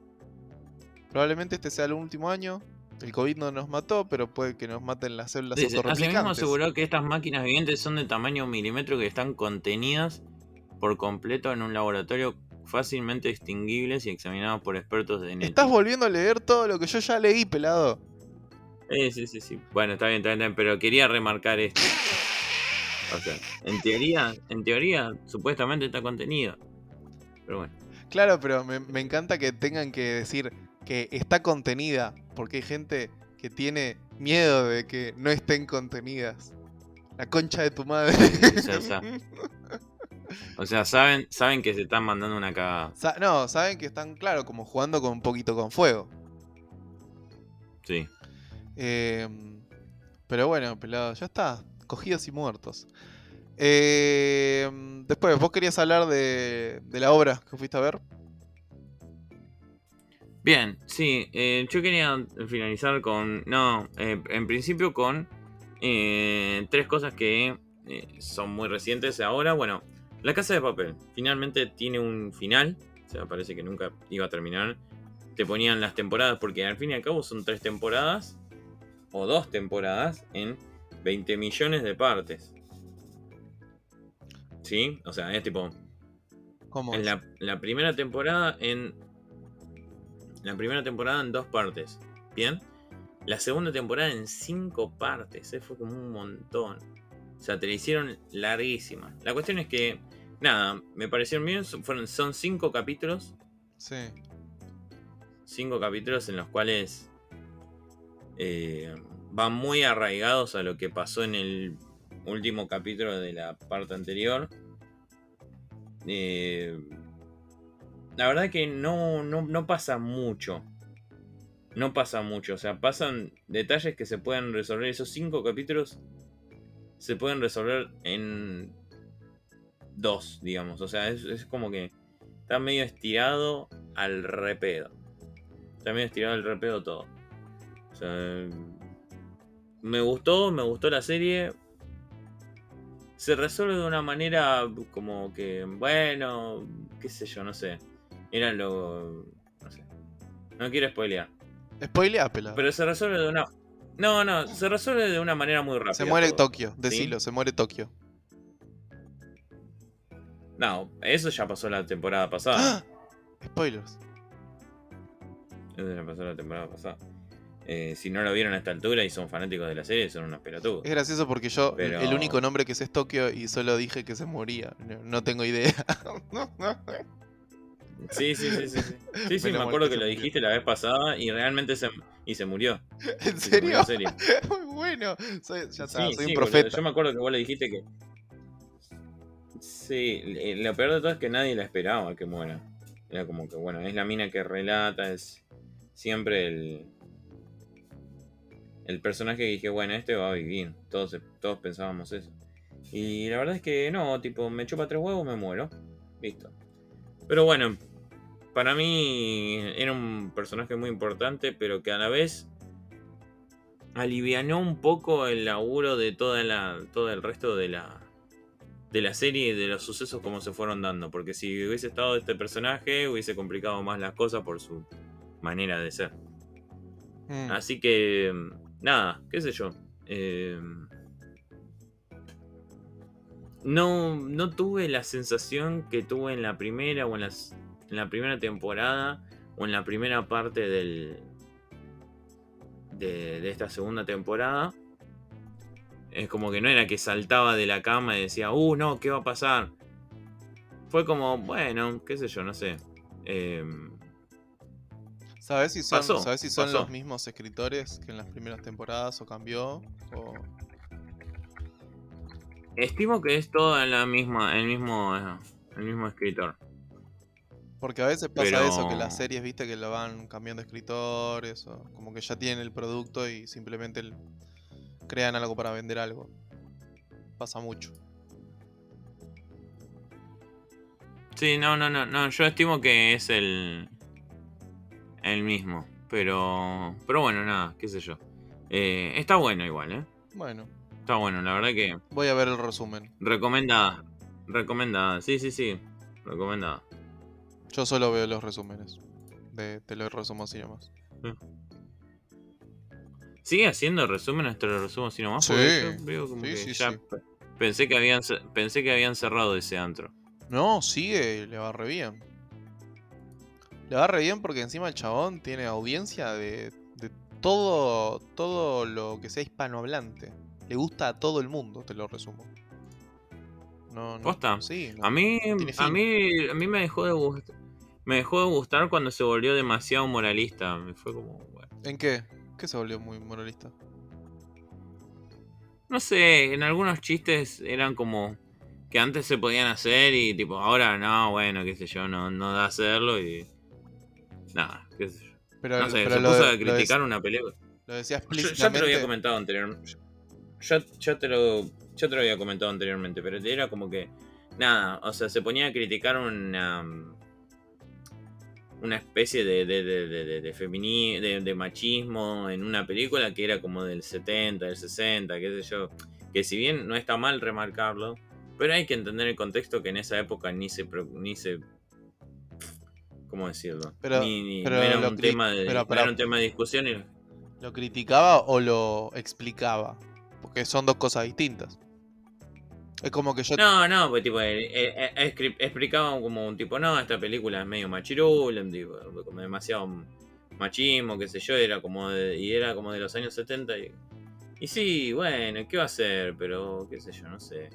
Probablemente este sea el último año. El COVID no nos mató, pero puede que nos maten las células Asimismo autorreplicantes. aseguró que estas máquinas vivientes son de tamaño milimétrico y están contenidas por completo en un laboratorio fácilmente extinguibles y examinados por expertos de genética. Estás volviendo a leer todo lo que yo ya leí, pelado. Eh, sí, sí, sí. Bueno, está bien, está bien, está bien, pero quería remarcar esto. O sea, en teoría, en teoría, supuestamente está contenida. Pero bueno. Claro, pero me, me encanta que tengan que decir que está contenida, porque hay gente que tiene miedo de que no estén contenidas. La concha de tu madre. O sea, [LAUGHS] o sea, saben, saben que se están mandando una cagada. Sa- no, saben que están, claro, como jugando con un poquito con fuego. Sí. Eh, pero bueno, pelado, ya está. Cogidos y muertos. Eh, después, vos querías hablar de, de la obra que fuiste a ver. Bien, sí, eh, yo quería finalizar con, no, eh, en principio con eh, tres cosas que son muy recientes ahora. Bueno, La Casa de Papel finalmente tiene un final, o sea, parece que nunca iba a terminar. Te ponían las temporadas, porque al fin y al cabo son tres temporadas, o dos temporadas, en 20 millones de partes. ¿Sí? O sea, es tipo, ¿Cómo? en la primera temporada en. La primera temporada en dos partes. Bien. La segunda temporada en cinco partes. eh, Fue como un montón. O sea, te la hicieron larguísima. La cuestión es que. Nada, me parecieron bien. son- Fueron, son cinco capítulos. Sí. Cinco capítulos en los cuales. eh, van muy arraigados a lo que pasó en el último capítulo de la parte anterior. Eh, la verdad que no, no, no pasa mucho. No pasa mucho. O sea, pasan detalles que se pueden resolver. Esos cinco capítulos se pueden resolver en dos, digamos. O sea, es, es como que está medio estirado al repedo. Está medio estirado al repedo todo. O sea, me gustó, me gustó la serie. Se resuelve de una manera como que, bueno, qué sé yo, no sé. Era lo... no sé. No quiero spoilear. Spoilea, pelado. Pero se resuelve de una... No, no, se resuelve de una manera muy rápida. se muere todo. Tokio, decilo, se muere Tokio. No, eso ya pasó la temporada pasada. ¡Ah! Spoilers. Eso ya pasó la temporada pasada. Eh, si no lo vieron a esta altura y son fanáticos de la serie, son unos pelotudos. Es gracioso porque yo Pero- el único nombre que sé es Tokio y solo dije que se moría. No, no tengo idea. [LAUGHS] Sí, sí, sí, sí. Sí, sí, sí, me acuerdo que lo dijiste la vez pasada y realmente se, y se murió. ¿En Y se murió serio? en serio. Muy bueno. Soy, ya está, Sí, soy sí, un profeta. Yo me acuerdo que vos le dijiste que. Sí, eh, lo peor de todo es que nadie la esperaba que muera. Era como que, bueno, es la mina que relata, es siempre el. El personaje que dije, bueno, este va a vivir. Todos, todos pensábamos eso. Y la verdad es que no, tipo, me chupa tres huevos, me muero. Listo. Pero bueno, para mí era un personaje muy importante, pero que a la vez alivianó un poco el laburo de toda la, todo el resto de la, de la serie y de los sucesos como se fueron dando. Porque si hubiese estado este personaje, hubiese complicado más las cosas por su manera de ser. Mm. Así que, nada, qué sé yo. eh, no, no tuve la sensación que tuve en la primera o en, las, en la primera temporada o en la primera parte del, de, de esta segunda temporada. Es como que no era que saltaba de la cama y decía, uh, no, ¿qué va a pasar? Fue como, bueno, qué sé yo, no sé. Em, ¿Sabes si son, pasó, ¿sabes si son pasó. los mismos escritores que en las primeras temporadas o cambió? O... Estimo que es toda la misma, el mismo, eh, el mismo escritor. Porque a veces pasa Pero- eso, que las series, viste, que lo van cambiando escritores, o como que ya tienen el producto y simplemente el- crean algo para vender algo. Pasa mucho. Sí, no, no, no, no. Yo estimo que es el, el mismo. Pero, pero bueno, nada, qué sé yo. Eh, está bueno igual, ¿eh? Bueno, Está bueno, la verdad que voy a ver el resumen. recomendada, recomendada. Sí, sí, sí, recomendada. Yo solo veo los resúmenes. De, te lo resumo así nomás. ¿Sigue haciendo resúmenes? Te lo resumo así nomás. Sí, Porque yo veo como sí, que sí, ya Pensé que habían pensé que habían cerrado ese antro. No, sigue, le va re bien. Le va re bien porque encima el chabón tiene audiencia de, de todo, todo lo que sea hispanohablante. Le gusta a todo el mundo, te lo resumo. No, no. ¿Posta? Sí. no. A mí, a mí, a mí me dejó de gustar. me dejó de gustar cuando se volvió demasiado moralista. Me fue como, bueno. ¿En qué? ¿Qué se volvió muy moralista? No sé, en algunos chistes eran como que antes se podían hacer y tipo, ahora no, bueno, qué sé yo, no, no da hacerlo y. Nada, qué sé yo. Pero, No sé, pero se lo, puso de- a criticar una película. lo decía Yo, ya te lo explícitamente. había comentado anteriormente. Yo, yo te lo, yo te lo había comentado anteriormente, pero era como que. Nada, o sea, se ponía a criticar una. Una especie de, de, de, de, de, femini- machismo en una película que era como del 70, del 60, qué sé yo. Que si bien no está mal remarcarlo, pero hay que entender el contexto que en esa época ni se. Ni se ¿Cómo decirlo? Pero- ni, ni- pero no era un tema de, pero- no pero- era un tema de discusión y ¿Lo criticaba o lo explicaba? Porque son dos cosas distintas. Es como que yo. No, no, pues tipo, eh, eh, eh, escri- explicaba como un tipo, no, esta película es medio machirul, como demasiado machismo, qué sé yo, era como de, y era como de los años 70 y, y sí, bueno, ¿qué va a hacer? Pero, qué sé yo, no sé.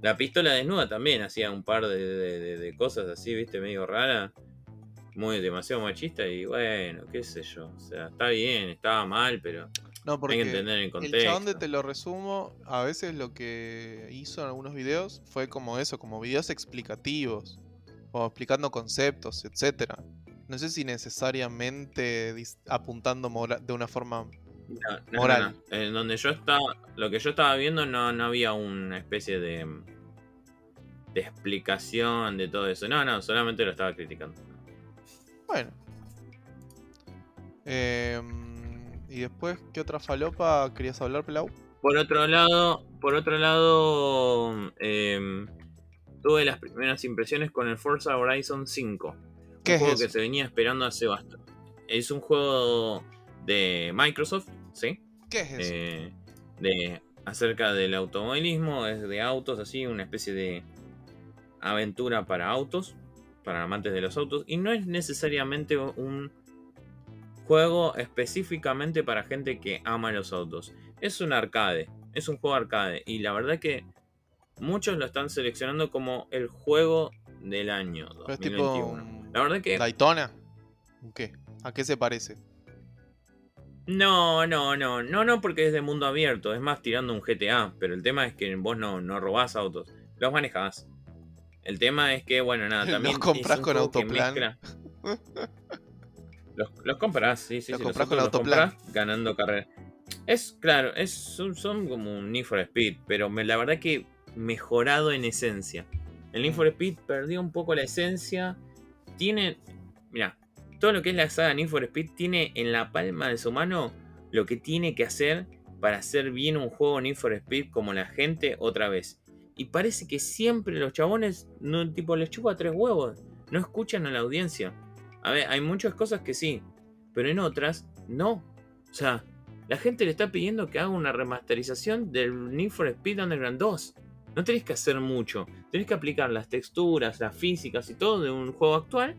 La pistola desnuda también hacía un par de- de- de cosas así, viste, medio rara, muy demasiado machista y bueno, qué sé yo, o sea, está bien, estaba mal, pero no, hay porque que entender el el contexto. chabón de Te lo resumo, a veces lo que hizo en algunos videos fue como eso, como videos explicativos. O explicando conceptos, etcétera. No sé si necesariamente apuntando de una forma. No, no, Moral. no. En donde yo estaba, lo que yo estaba viendo no, no había una especie de, de explicación de todo eso. No, no, solamente lo estaba criticando. Bueno. Em, y después, ¿qué otra falopa querías hablar, Pelau? Por otro lado, por otro lado, em, tuve las primeras impresiones con el Forza Horizon 5. ¿Qué un es juego eso? que se venía esperando hace bastante. Es un juego de Microsoft, ¿sí? ¿Qué es eso? eh, de acerca del automovilismo, es de autos, así, una especie de aventura para autos, para amantes de los autos, y no es necesariamente un juego específicamente para gente que ama los autos. Es un arcade, es un juego arcade, y la verdad que muchos lo están seleccionando como el juego del año Pero es tipo 2021. un La verdad que Daytona. ¿Un ¿Qué? ¿A qué se parece? No, no, no, no, no, porque es de mundo abierto, es más tirando un GTA, pero el tema es que vos no, no robás autos, los manejás. El tema es que, bueno, nada, [LAUGHS] Los también. es comprás un con Autoplan. [LAUGHS] Los, los compras, sí, sí, Los sí. con Autoplan. comprás ganando carreras. Es, claro, es, son, son como un Need for Speed, pero me- la verdad que mejorado en esencia. El Need for Speed perdió un poco la esencia. Tiene, mira, todo lo que es la saga Need for Speed tiene en la palma de su mano lo que tiene que hacer para hacer bien un juego Need for Speed como la gente otra vez. Y parece que siempre los chabones, no, tipo, les chupa tres huevos. No escuchan a la audiencia. A ver, hay muchas cosas que sí, pero en otras no. O sea, la gente le está pidiendo que haga una remasterización del Need for Speed Underground 2. No tenés que hacer mucho. Tenés que aplicar las texturas, las físicas y todo de un juego actual,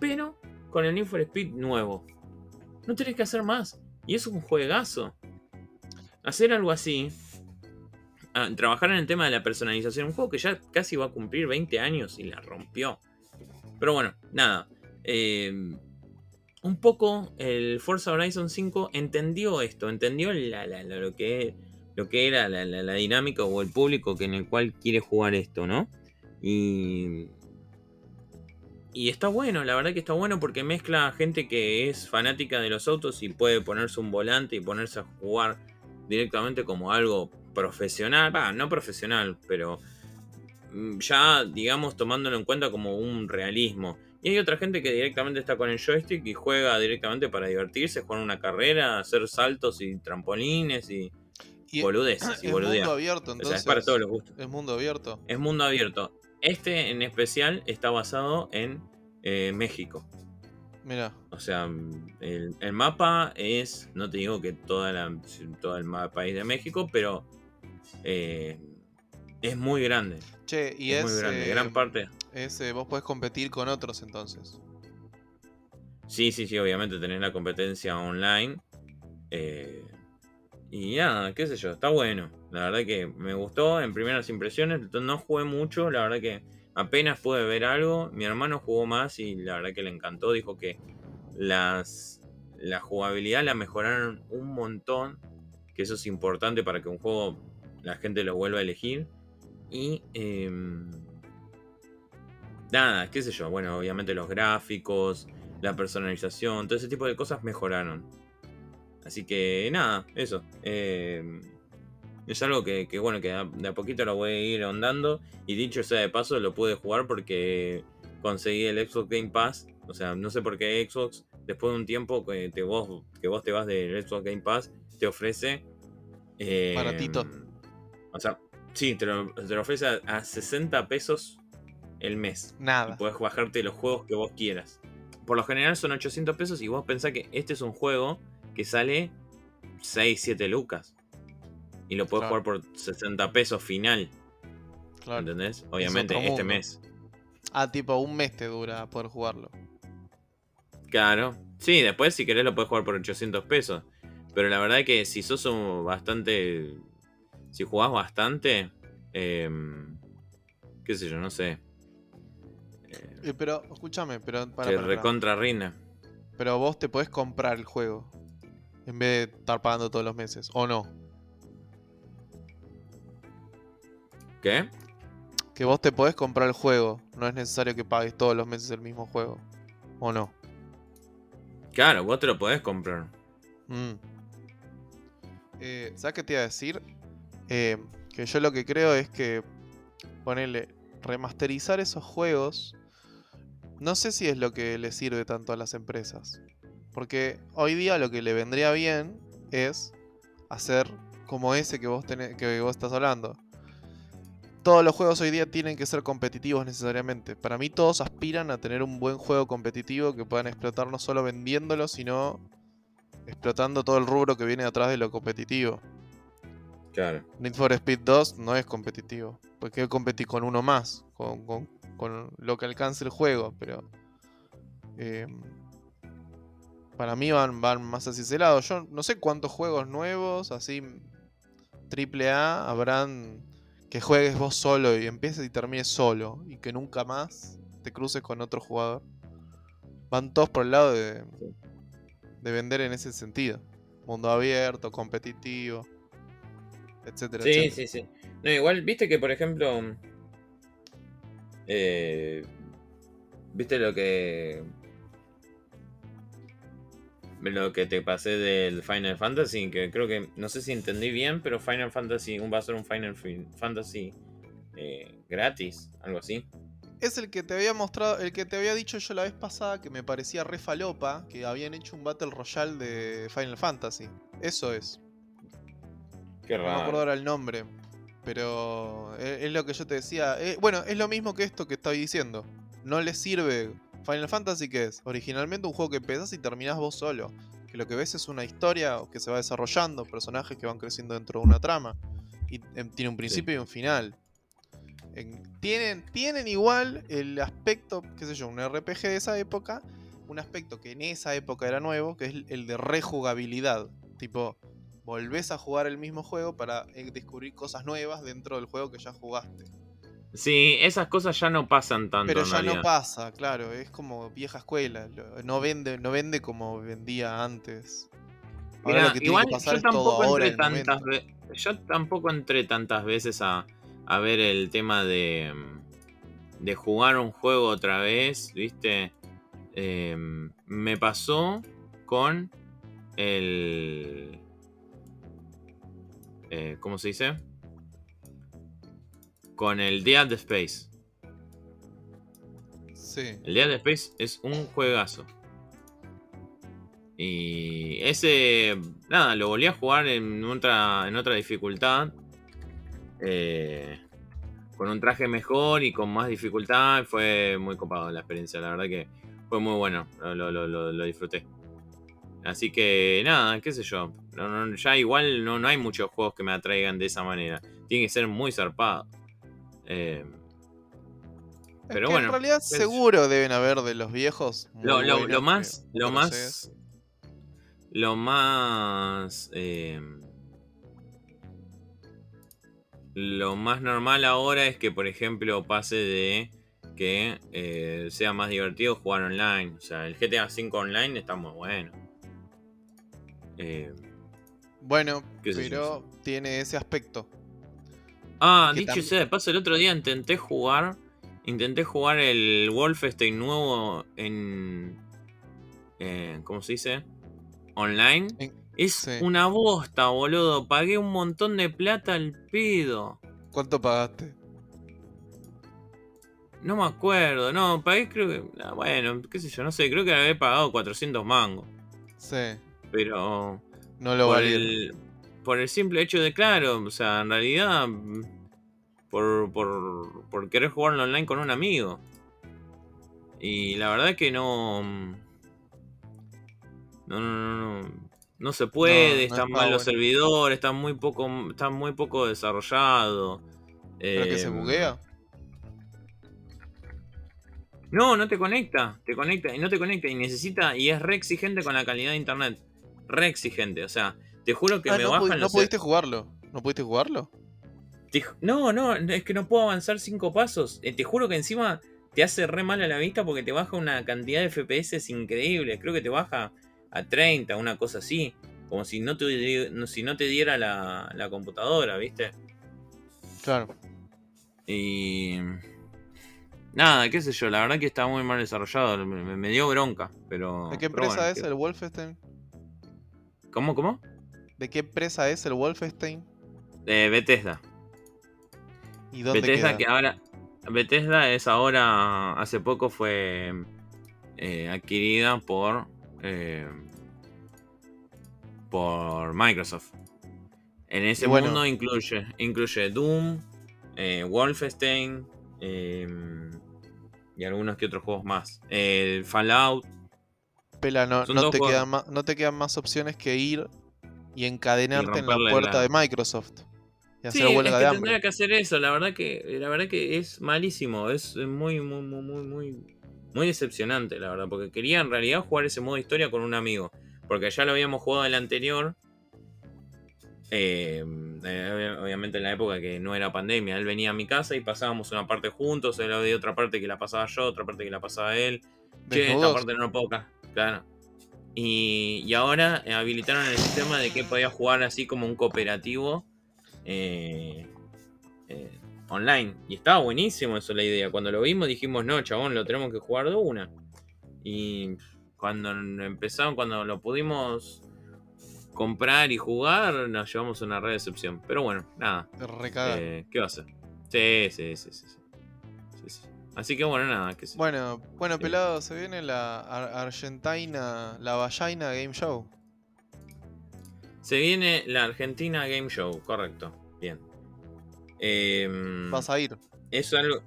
pero con el Need for Speed nuevo. No tenés que hacer más. Y es un juegazo. Hacer algo así. ah, trabajar en el tema de la personalización. Un juego que ya casi va a cumplir 20 años y la rompió. Pero bueno, nada. Eh, un poco el Forza Horizon 5 entendió esto. Entendió lo, que, lo que era la, dinámica o el público que en el cual quiere jugar esto, ¿no? Y y está bueno, la verdad que está bueno porque mezcla gente que es fanática de los autos y puede ponerse un volante y ponerse a jugar directamente como algo profesional. No profesional, pero mm, ya, digamos, tomándolo en cuenta como un realismo. Y hay otra gente que directamente está con el joystick y juega directamente para divertirse, jugar una carrera, hacer saltos y trampolines y Y boludeces y es mundo abierto, O sea, entonces. es para todos los gustos. Es mundo abierto. Es mundo abierto. Este en especial está basado en eh, México. Mira, O sea, el, el mapa es, no te digo que toda la, todo el país de México, pero eh, es muy grande. che, y es es. muy grande. eh, Gran parte. Es, eh, vos podés competir con otros entonces. Sí, sí, sí, obviamente tenés la competencia online. eh, y nada, qué sé yo, está bueno. La verdad que me gustó en primeras impresiones. No jugué mucho, la verdad que apenas pude ver algo. Mi hermano jugó más y la verdad que le encantó. Dijo que las, la jugabilidad la mejoraron un montón. Que eso es importante para que un juego la gente lo vuelva a elegir. Y em, nada, qué sé yo. Bueno, obviamente los gráficos, la personalización, todo ese tipo de cosas mejoraron. Así que nada, eso. Em, es algo que, bueno, que de a poquito lo voy a ir ahondando. Y dicho sea de paso, lo pude jugar porque conseguí el Xbox Game Pass. O sea, no sé por qué Xbox, después de un tiempo que, te, vos, que vos te vas del Xbox Game Pass, te ofrece. Eh, Baratito. O sea, sí, te lo, ofrece a, 60 pesos el mes. Nada. Y puedes bajarte los juegos que vos quieras. Por lo general son 800 pesos y vos pensás que este es un juego que sale 6, 7 lucas y lo puedes jugar por 60 pesos final. Claro. ¿Entendés? Obviamente este mes. Ah, tipo, un mes te dura poder jugarlo. Claro. Sí, después si querés lo puedes jugar por 800 pesos. Pero la verdad es que si sos un bastante. Si jugás bastante. Em, qué sé yo, no sé. Eh, pero, escúchame, pero para. Te recontra rina. Pero vos te podés comprar el juego. En vez de estar pagando todos los meses. ¿O no? ¿Qué? Que vos te podés comprar el juego. No es necesario que pagues todos los meses el mismo juego. ¿O no? Claro, vos te lo podés comprar. Mm. Eh, ¿Sabes qué te iba a decir? Eh, que yo lo que creo es que ponerle remasterizar esos juegos. No sé si es lo que le sirve tanto a las empresas. Porque hoy día lo que le vendría bien es hacer como ese que vos, tenés, que vos estás hablando todos los juegos hoy día tienen que ser competitivos necesariamente. Para mí todos aspiran a tener un buen juego competitivo que puedan explotar no solo vendiéndolo, sino explotando todo el rubro que viene atrás de lo competitivo. Claro. Need for Speed 2 no es competitivo. Porque competir con uno más, con, lo que alcance el juego, pero... Eh, para mí van, van más hacia ese lado. Yo no sé cuántos juegos nuevos, así triple A, habrán que juegues vos solo y empieces y termines solo y que nunca más te cruces con otro jugador. Van todos por el lado de, de vender en ese sentido. Mundo abierto, competitivo, etcétera. Sí, sí, sí. No, igual, viste que por ejemplo... Eh, viste lo que lo que te pasé del Final Fantasy, que creo que, no sé si entendí bien, pero Final Fantasy va a ser un Final Fantasy eh, gratis, algo así. Es el que te había mostrado, el que te había dicho yo la vez pasada que me parecía re falopa, que habían hecho un Battle Royale de Final Fantasy. Eso es. Qué raro. No me acuerdo ahora el nombre. Pero es, lo que yo te decía. Eh, bueno, es lo mismo que esto que estoy diciendo. No le sirve Final Fantasy, ¿qué es? Originalmente un juego que empezás y terminás vos solo. Que lo que ves es una historia que se va desarrollando, personajes que van creciendo dentro de una trama. Y em, tiene un principio y un final. tienen, tienen igual el aspecto, qué sé yo, un RPG de esa época. Un aspecto que en esa época era nuevo, que es el de rejugabilidad. Tipo, volvés a jugar el mismo juego para eh, descubrir cosas nuevas dentro del juego que ya jugaste. Sí, esas cosas ya no pasan tanto. Pero ya no pasa, claro, es como vieja escuela. No vende, no vende como vendía antes. igual yo tampoco entré tantas veces. Yo tampoco entré tantas veces a, ver el tema de, de jugar un juego otra vez, ¿viste? Em, me pasó con el. Eh, ¿Cómo se dice? con el Dead Space. Sí. El Dead Space es un juegazo. Y ese, nada, lo volví a jugar en otra, en otra dificultad. Eh, con un traje mejor y con más dificultad. Fue muy copado la experiencia, la verdad que fue muy bueno. Lo, disfruté. Así que nada, qué sé yo. Ya igual no, no hay muchos juegos que me atraigan de esa manera. Tiene que ser muy zarpado. Eh, pero bueno. En realidad, seguro deben haber de los viejos. Lo, más. Lo más. Lo más. Eh, lo más normal ahora es que, por ejemplo, pase de que eh, sea más divertido jugar online. O sea, el GTA V online está muy bueno. Eh, Bueno, yo, pero tiene ese aspecto. Ah, dicho sea de paso, el otro día intenté jugar. Intenté jugar el Wolfenstein nuevo en. eh, ¿Cómo se dice? Online. En- Es sí. una bosta, boludo. Pagué un montón de plata al pedo. ¿Cuánto pagaste? No me acuerdo, no, pagué creo que. ah, Bueno, qué sé yo, no sé, creo que había pagado 400 mangos. Sí, Pero. No lo por el, por el simple hecho de, claro, o sea, en realidad. Por, por, por querer jugarlo online con un amigo. Y la verdad que no. No, no, no, no. No se puede, No, están está mal los bueno. servidores, están muy poco, están muy poco desarrollado. ¿Pero que se Em, buguea? No, no te conecta, te conecta y no te conecta y necesita y es re exigente con la calidad de internet. Re exigente, o sea, te juro que Ah, me no, bajan no pudiste jugarlo. ¿No pudiste jugarlo? te no, no, es que no puedo avanzar cinco pasos. Eh, Te juro que encima te hace re mal a la vista porque te baja una cantidad de FPS increíble. Creo que te baja a 30, una cosa así. Como si no te, si no te diera la, la computadora, ¿viste? Claro. Y. Nada, qué sé yo, la verdad que está muy mal desarrollado. Me, me- dio bronca, pero. ¿De qué pero empresa bueno, es ¿qué- el Wolfenstein? ¿Cómo, cómo? ¿De qué empresa es el Wolfenstein? De Bethesda. ¿Y dónde Bethesda queda? que ahora. Bethesda es ahora. Hace poco fue eh, adquirida por. eh, por Microsoft. En ese bueno. mundo incluye, incluye Doom, eh, Wolfenstein y algunos que otros juegos más. El Fallout. Pela, no, te quedan más, no te quedan más opciones que ir y encadenarte en la puerta la- de Microsoft. Y Sí, hacer es huelga que de tendría hambre. que hacer eso. La verdad que, la verdad que es malísimo. Es muy, muy, muy, muy, muy, muy decepcionante, la verdad. Porque quería en realidad jugar ese modo historia con un amigo. Porque ya lo habíamos jugado el anterior. eh, eh, obviamente en la época que no era pandemia. Él venía a mi casa y pasábamos una parte juntos. Él había otra parte que la pasaba yo, otra parte que la pasaba él. Che, esta parte no lo puedo Claro. Y, y ahora eh, habilitaron el sistema de que podía jugar así como un cooperativo eh, eh, online. Y estaba buenísimo eso la idea. Cuando lo vimos dijimos, no, chabón, lo tenemos que jugar de una. Y cuando empezamos, cuando lo pudimos comprar y jugar, nos llevamos una re decepción. Pero bueno, nada. Eh, ¿Qué va a hacer? Sí, sí, sí, sí. Sí. Sí, sí. Así que bueno, nada. Que Bueno, bueno, Sí. pelado, se viene la Ar- Argentina, la Vallaina Game Show. Se viene la Argentina Game Show, correcto. Bien. Em, Vas a ir. es, algo,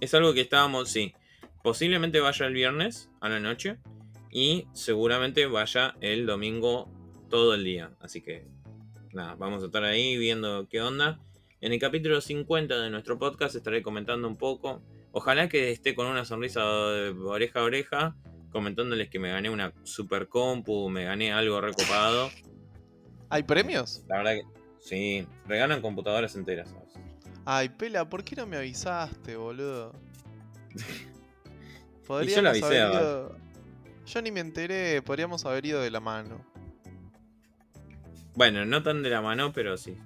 es algo que estábamos, sí. Posiblemente vaya el viernes a la noche y seguramente vaya el domingo todo el día. Así que nada, vamos a estar ahí viendo qué onda. En el capítulo 50 de nuestro podcast estaré comentando un poco. Ojalá que esté con una sonrisa de oreja a oreja, comentándoles que me gané una super compu, me gané algo recopado. ¿Hay premios? La verdad que sí, regalan computadoras enteras. ¿sabes? Ay, Pela, ¿por qué no me avisaste, boludo? [LAUGHS] Y Podríamos yo lo avisé, haber ido... Yo ni me enteré, podríamos haber ido de la mano. Bueno, no tan de la mano, pero sí.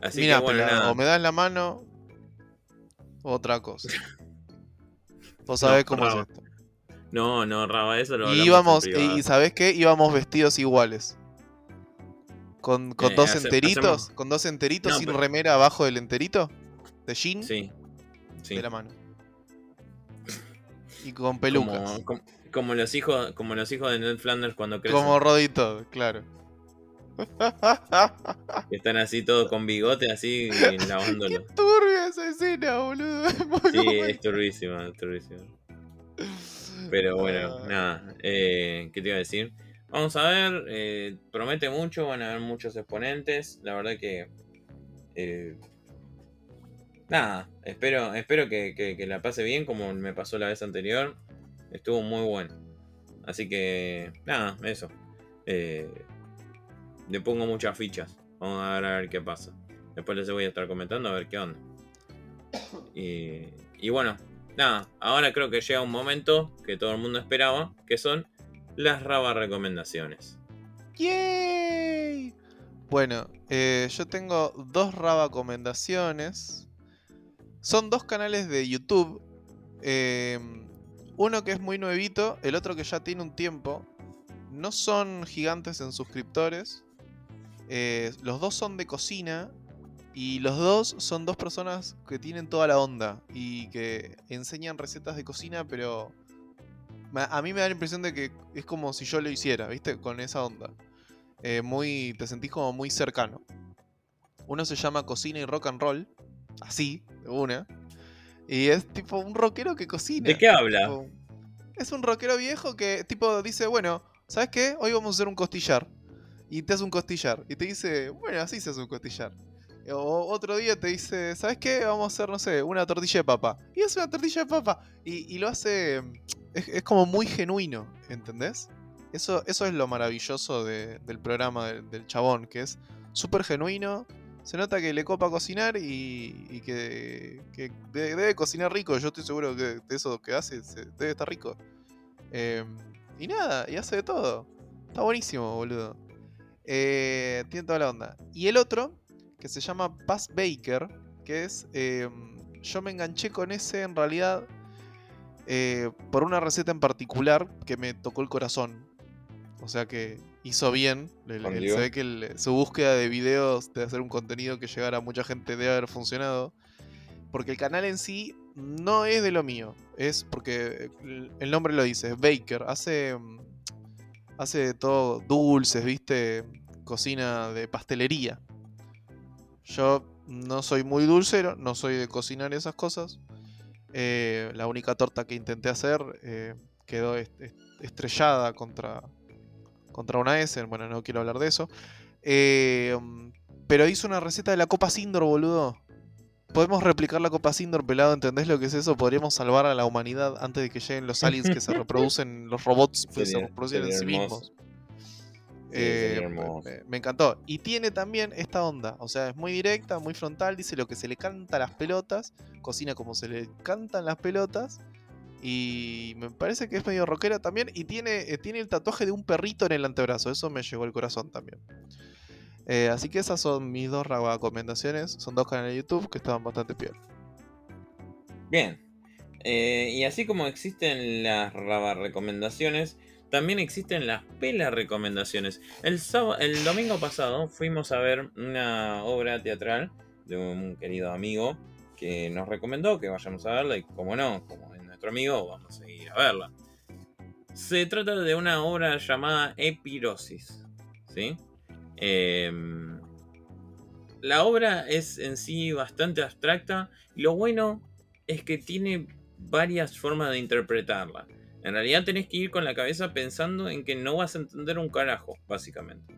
Así Mira, que bueno, nada. o me das la mano otra cosa. [LAUGHS] Vos No, sabés cómo Raba. es esto. No, no, Raba, eso lo Y íbamos, en y ¿sabés qué? Íbamos vestidos iguales. Con, con Eh, dos hace- enteritos, hacemos- con dos enteritos No, sin pero- remera abajo del enterito. De jean, Sí. Sí. de la mano. [LAUGHS] Y con pelucas. Como, como, como los hijos, como los hijos de Ned Flanders cuando crecen. Como Rodito, claro. Están así todos con bigote, así [LAUGHS] lavándolo. Turbia esa escena, boludo. [LAUGHS] Muy Sí, bueno. es turbísima, es turbísima. Pero bueno, Ah. nada. Eh, ¿Qué te iba a decir? Vamos a ver, eh, promete mucho, van a haber muchos exponentes. La verdad que. eh, nada, espero, espero que, que- que la pase bien como me pasó la vez anterior. Estuvo muy bueno. Así que, nada, eso. Eh, le pongo muchas fichas. Vamos a ver a ver qué pasa. Después les voy a estar comentando a ver qué onda. Y, y bueno, nada, ahora creo que llega un momento que todo el mundo esperaba, que son las raba recomendaciones. ¡Yay! Bueno, eh, yo tengo dos raba recomendaciones. Son dos canales de YouTube. em, uno que es muy nuevito, el otro que ya tiene un tiempo. No son gigantes en suscriptores. Eh, los dos son de cocina. Y los dos son dos personas que tienen toda la onda. Y que enseñan recetas de cocina, pero... A mí me da la impresión de que es como si yo lo hiciera, ¿viste? Con esa onda. Eh, muy, te sentís como muy cercano. Uno se llama Cocina y Rock and Roll. Así, de una. Y es tipo un rockero que cocina. ¿De qué habla? Tipo, es un rockero viejo que tipo dice, bueno, ¿sabes qué? Hoy vamos a hacer un costillar. Y te hace un costillar. Y te dice, bueno, así se hace un costillar. O otro día te dice, ¿sabes qué? Vamos a hacer, no sé, una tortilla de papa. Y hace una tortilla de papa. Y, lo hace... Es, es como muy genuino, ¿entendés? Eso, eso es lo maravilloso de- del programa del, chabón, que es súper genuino. Se nota que le copa cocinar y, y que, que de- debe cocinar rico. Yo estoy seguro que de eso que hace debe estar rico. Eh, y nada, y hace de todo. Está buenísimo, boludo. Eh, tiene toda la onda. Y el otro, que se llama Paz Baker, que es... eh, yo me enganché con ese en realidad eh, por una receta en particular que me tocó el corazón. O sea que hizo bien. El- el- Bandió. se ve que el- su búsqueda de videos, de hacer un contenido que llegara a mucha gente debe haber funcionado. Porque el canal en sí no es de lo mío. Es porque el- nombre lo dice, es Baker. Hace, mm, hace todo dulces, viste, cocina de pastelería. Yo no soy muy dulcero, no soy de cocinar esas cosas. Eh, la única torta que intenté hacer eh, quedó est- est- estrellada contra, contra una S. Bueno, no quiero hablar de eso. Eh, pero hizo una receta de la Copa Sindor, boludo. Podemos replicar la Copa Sindor pelado, ¿entendés lo que es eso? Podríamos salvar a la humanidad antes de que lleguen los aliens que se [LAUGHS] reproducen, los robots que se reproducen en sí mismos. Eh, me encantó. Y tiene también esta onda. O sea, es muy directa, muy frontal. Dice lo que se le canta a las pelotas. Cocina como se le cantan las pelotas. Y me parece que es medio rockera también. Y tiene, eh, tiene el tatuaje de un perrito en el antebrazo. Eso me llegó al corazón también. Eh, así que esas son mis dos recomendaciones. Son dos canales de YouTube que estaban bastante peor. Bien. Eh, y así como existen las raba recomendaciones, también existen las pela recomendaciones. El, el domingo pasado fuimos a ver una obra teatral de un querido amigo que nos recomendó que vayamos a verla y como no, como es nuestro amigo, vamos a ir a verla. Se trata de una obra llamada Epirosis. ¿Sí? Em, la obra es en sí bastante abstracta lo bueno es que tiene varias formas de interpretarla. En realidad tenés que ir con la cabeza pensando en que no vas a entender un carajo, básicamente.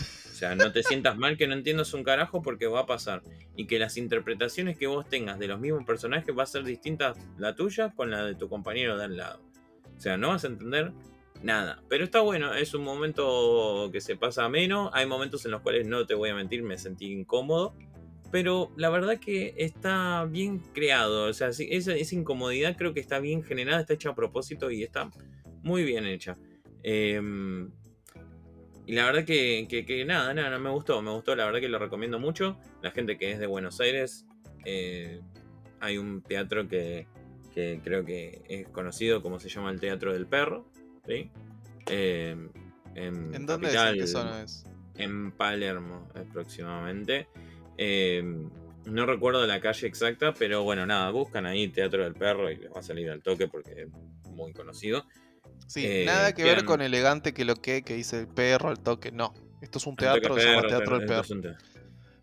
O sea, no te sientas mal que no entiendas un carajo porque va a pasar. Y que las interpretaciones que vos tengas de los mismos personajes va a ser distinta la tuya con la de tu compañero de al lado. O sea, no vas a entender nada. Pero está bueno, es un momento que se pasa ameno. Hay momentos en los cuales no te voy a mentir, me sentí incómodo. Pero la verdad que está bien creado. O sea, esa, esa incomodidad creo que está bien generada, está hecha a propósito y está muy bien hecha. Em, y la verdad que, que- nada, nada, me gustó, me gustó, la verdad que lo recomiendo mucho. La gente que es de Buenos Aires, eh, hay un teatro que, que creo que es conocido como se llama el Teatro del Perro, ¿sí? Em, en, ¿En dónde es? Capital, ¿En qué zona es? en Palermo aproximadamente. Eh, no recuerdo la calle exacta, pero bueno, nada, buscan ahí Teatro del Perro y les va a salir al toque porque es muy conocido. Sí, Eh, nada que ver con elegante que lo que, que dice el perro, el toque. No. Esto es un Al teatro que se llama perro, Teatro del esto Perro. es un te-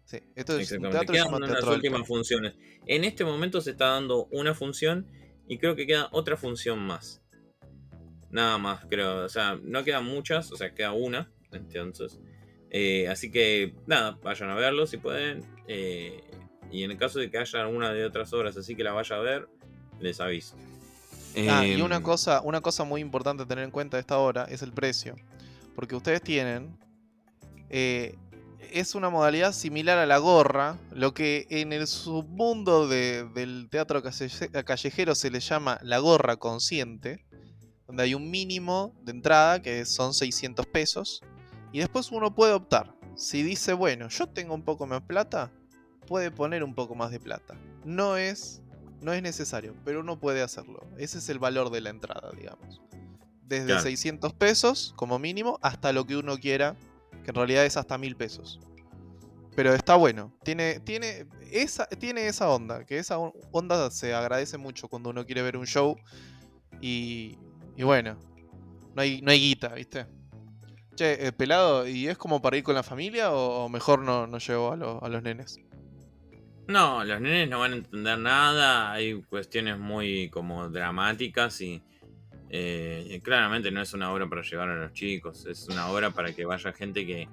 Sí, esto es un teatro Quedan Teatro últimas Perro. funciones. En este momento se está dando una función y creo que queda otra función más. Nada más, creo. O sea, no quedan muchas, o sea, queda una. Entonces. eh, así que, nada, vayan a verlo si pueden. eh, y en el caso de que haya alguna de otras obras así que la vaya a ver, les aviso. Ah, y Em, una cosa, una cosa muy importante a tener en cuenta de esta hora es el precio. Porque ustedes tienen. eh, es una modalidad similar a la gorra, lo que en el submundo de- del teatro calle- callejero se le llama la gorra consciente, donde hay un mínimo de entrada que son 600 pesos, y después uno puede optar. Si dice, bueno, yo tengo un poco más plata, puede poner un poco más de plata. No es, no es necesario, pero uno puede hacerlo. Ese es el valor de la entrada, digamos. Desde Claro. 600 pesos como mínimo hasta lo que uno quiera, que en realidad es hasta 1000 pesos. Pero está bueno. Tiene, tiene, esa, tiene esa onda. Que esa on- onda se agradece mucho cuando uno quiere ver un show. Y, y bueno, no hay, no hay guita, ¿viste? Che, eh, pelado, ¿y es como para ir con la familia o, mejor no, no llevo a, lo- a los nenes? No, los nenes no van a entender nada. Hay cuestiones muy como dramáticas y eh, claramente no es una obra para llevar a los chicos. Es una obra para que vaya gente que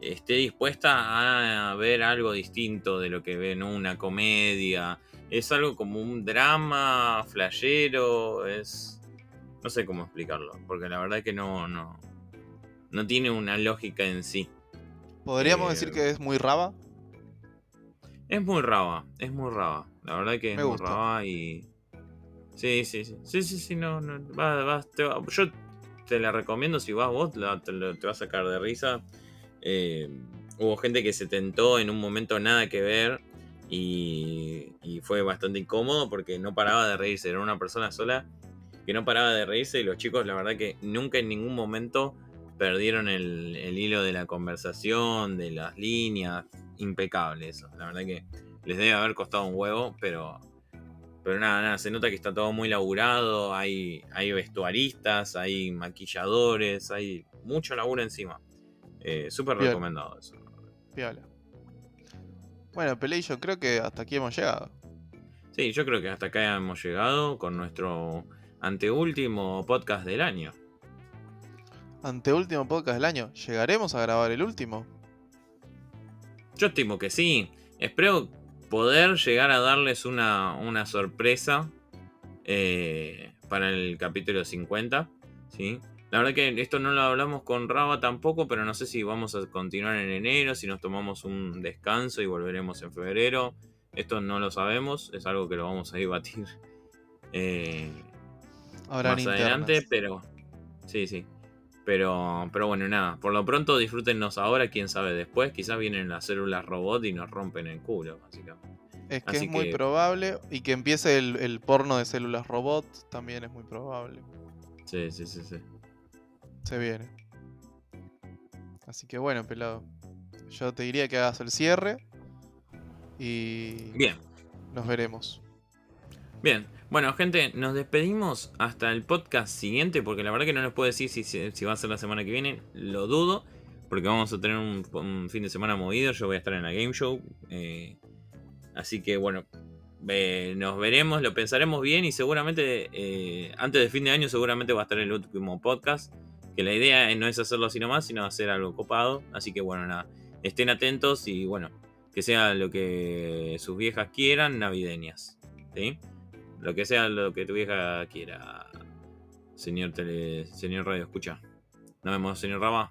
esté dispuesta a ver algo distinto de lo que ve en una comedia. Es algo como un drama flashero. Es no sé cómo explicarlo, porque la verdad que no no no tiene una lógica en sí. ¿Podríamos Eh, decir que es muy raba? Es muy raba, es muy raba. La verdad que es Me muy gusta. raba y. Sí, sí, sí. Sí, sí, sí, no, no. va- va- te va- Yo te la recomiendo si vas vos, la- te, te va a sacar de risa. Eh, hubo gente que se tentó en un momento nada que ver y, y fue bastante incómodo porque no paraba de reírse. Era una persona sola que no paraba de reírse y los chicos, la verdad que nunca en ningún momento perdieron el, el hilo de la conversación, de las líneas. Impecable eso. La verdad que les debe haber costado un huevo, pero. Pero nada, nada, se nota que está todo muy laburado, hay, hay vestuaristas, hay maquilladores, hay mucho laburo encima. Eh, Súper recomendado eso. Piola. Bueno, Peleillo, creo que hasta aquí hemos llegado. Sí, yo creo que hasta acá hemos llegado con nuestro anteúltimo podcast del año. Anteúltimo podcast del año. ¿Llegaremos a grabar el último? Yo estimo que sí. Espero poder llegar a darles una, una sorpresa eh, para el capítulo 50. ¿sí? La verdad que esto no lo hablamos con Raba tampoco, pero no sé si vamos a continuar en enero, si nos tomamos un descanso y volveremos en febrero. Esto no lo sabemos, es algo que lo vamos a debatir [LAUGHS] eh, Más adelante, pero sí, sí. Pero, pero bueno, nada. Por lo pronto disfrútennos ahora, quién sabe después. Quizás vienen las células robot y nos rompen el culo, básicamente. Es que así es muy que- probable. Y que empiece el, el porno de células robot también es muy probable. Sí, sí, sí, sí. Se viene. Así que bueno, pelado. Yo te diría que hagas el cierre. Y Bien, nos veremos. bien. Bueno, gente, nos despedimos hasta el podcast siguiente, porque la verdad que no les puedo decir si, va a ser la semana que viene. Lo dudo, porque vamos a tener un, fin de semana movido. Yo voy a estar en la Game Show. eh, así que bueno, eh, nos veremos, lo pensaremos bien y seguramente eh, antes del fin de año seguramente va a estar el último podcast. Que la idea no es hacerlo así nomás, sino hacer algo copado. Así que bueno, nada, estén atentos y bueno, que sea lo que sus viejas quieran, navideñas. ¿Sí? Lo que sea lo que tu vieja quiera. Señor tele, señor radio, escucha. Nos vemos, señor Rama.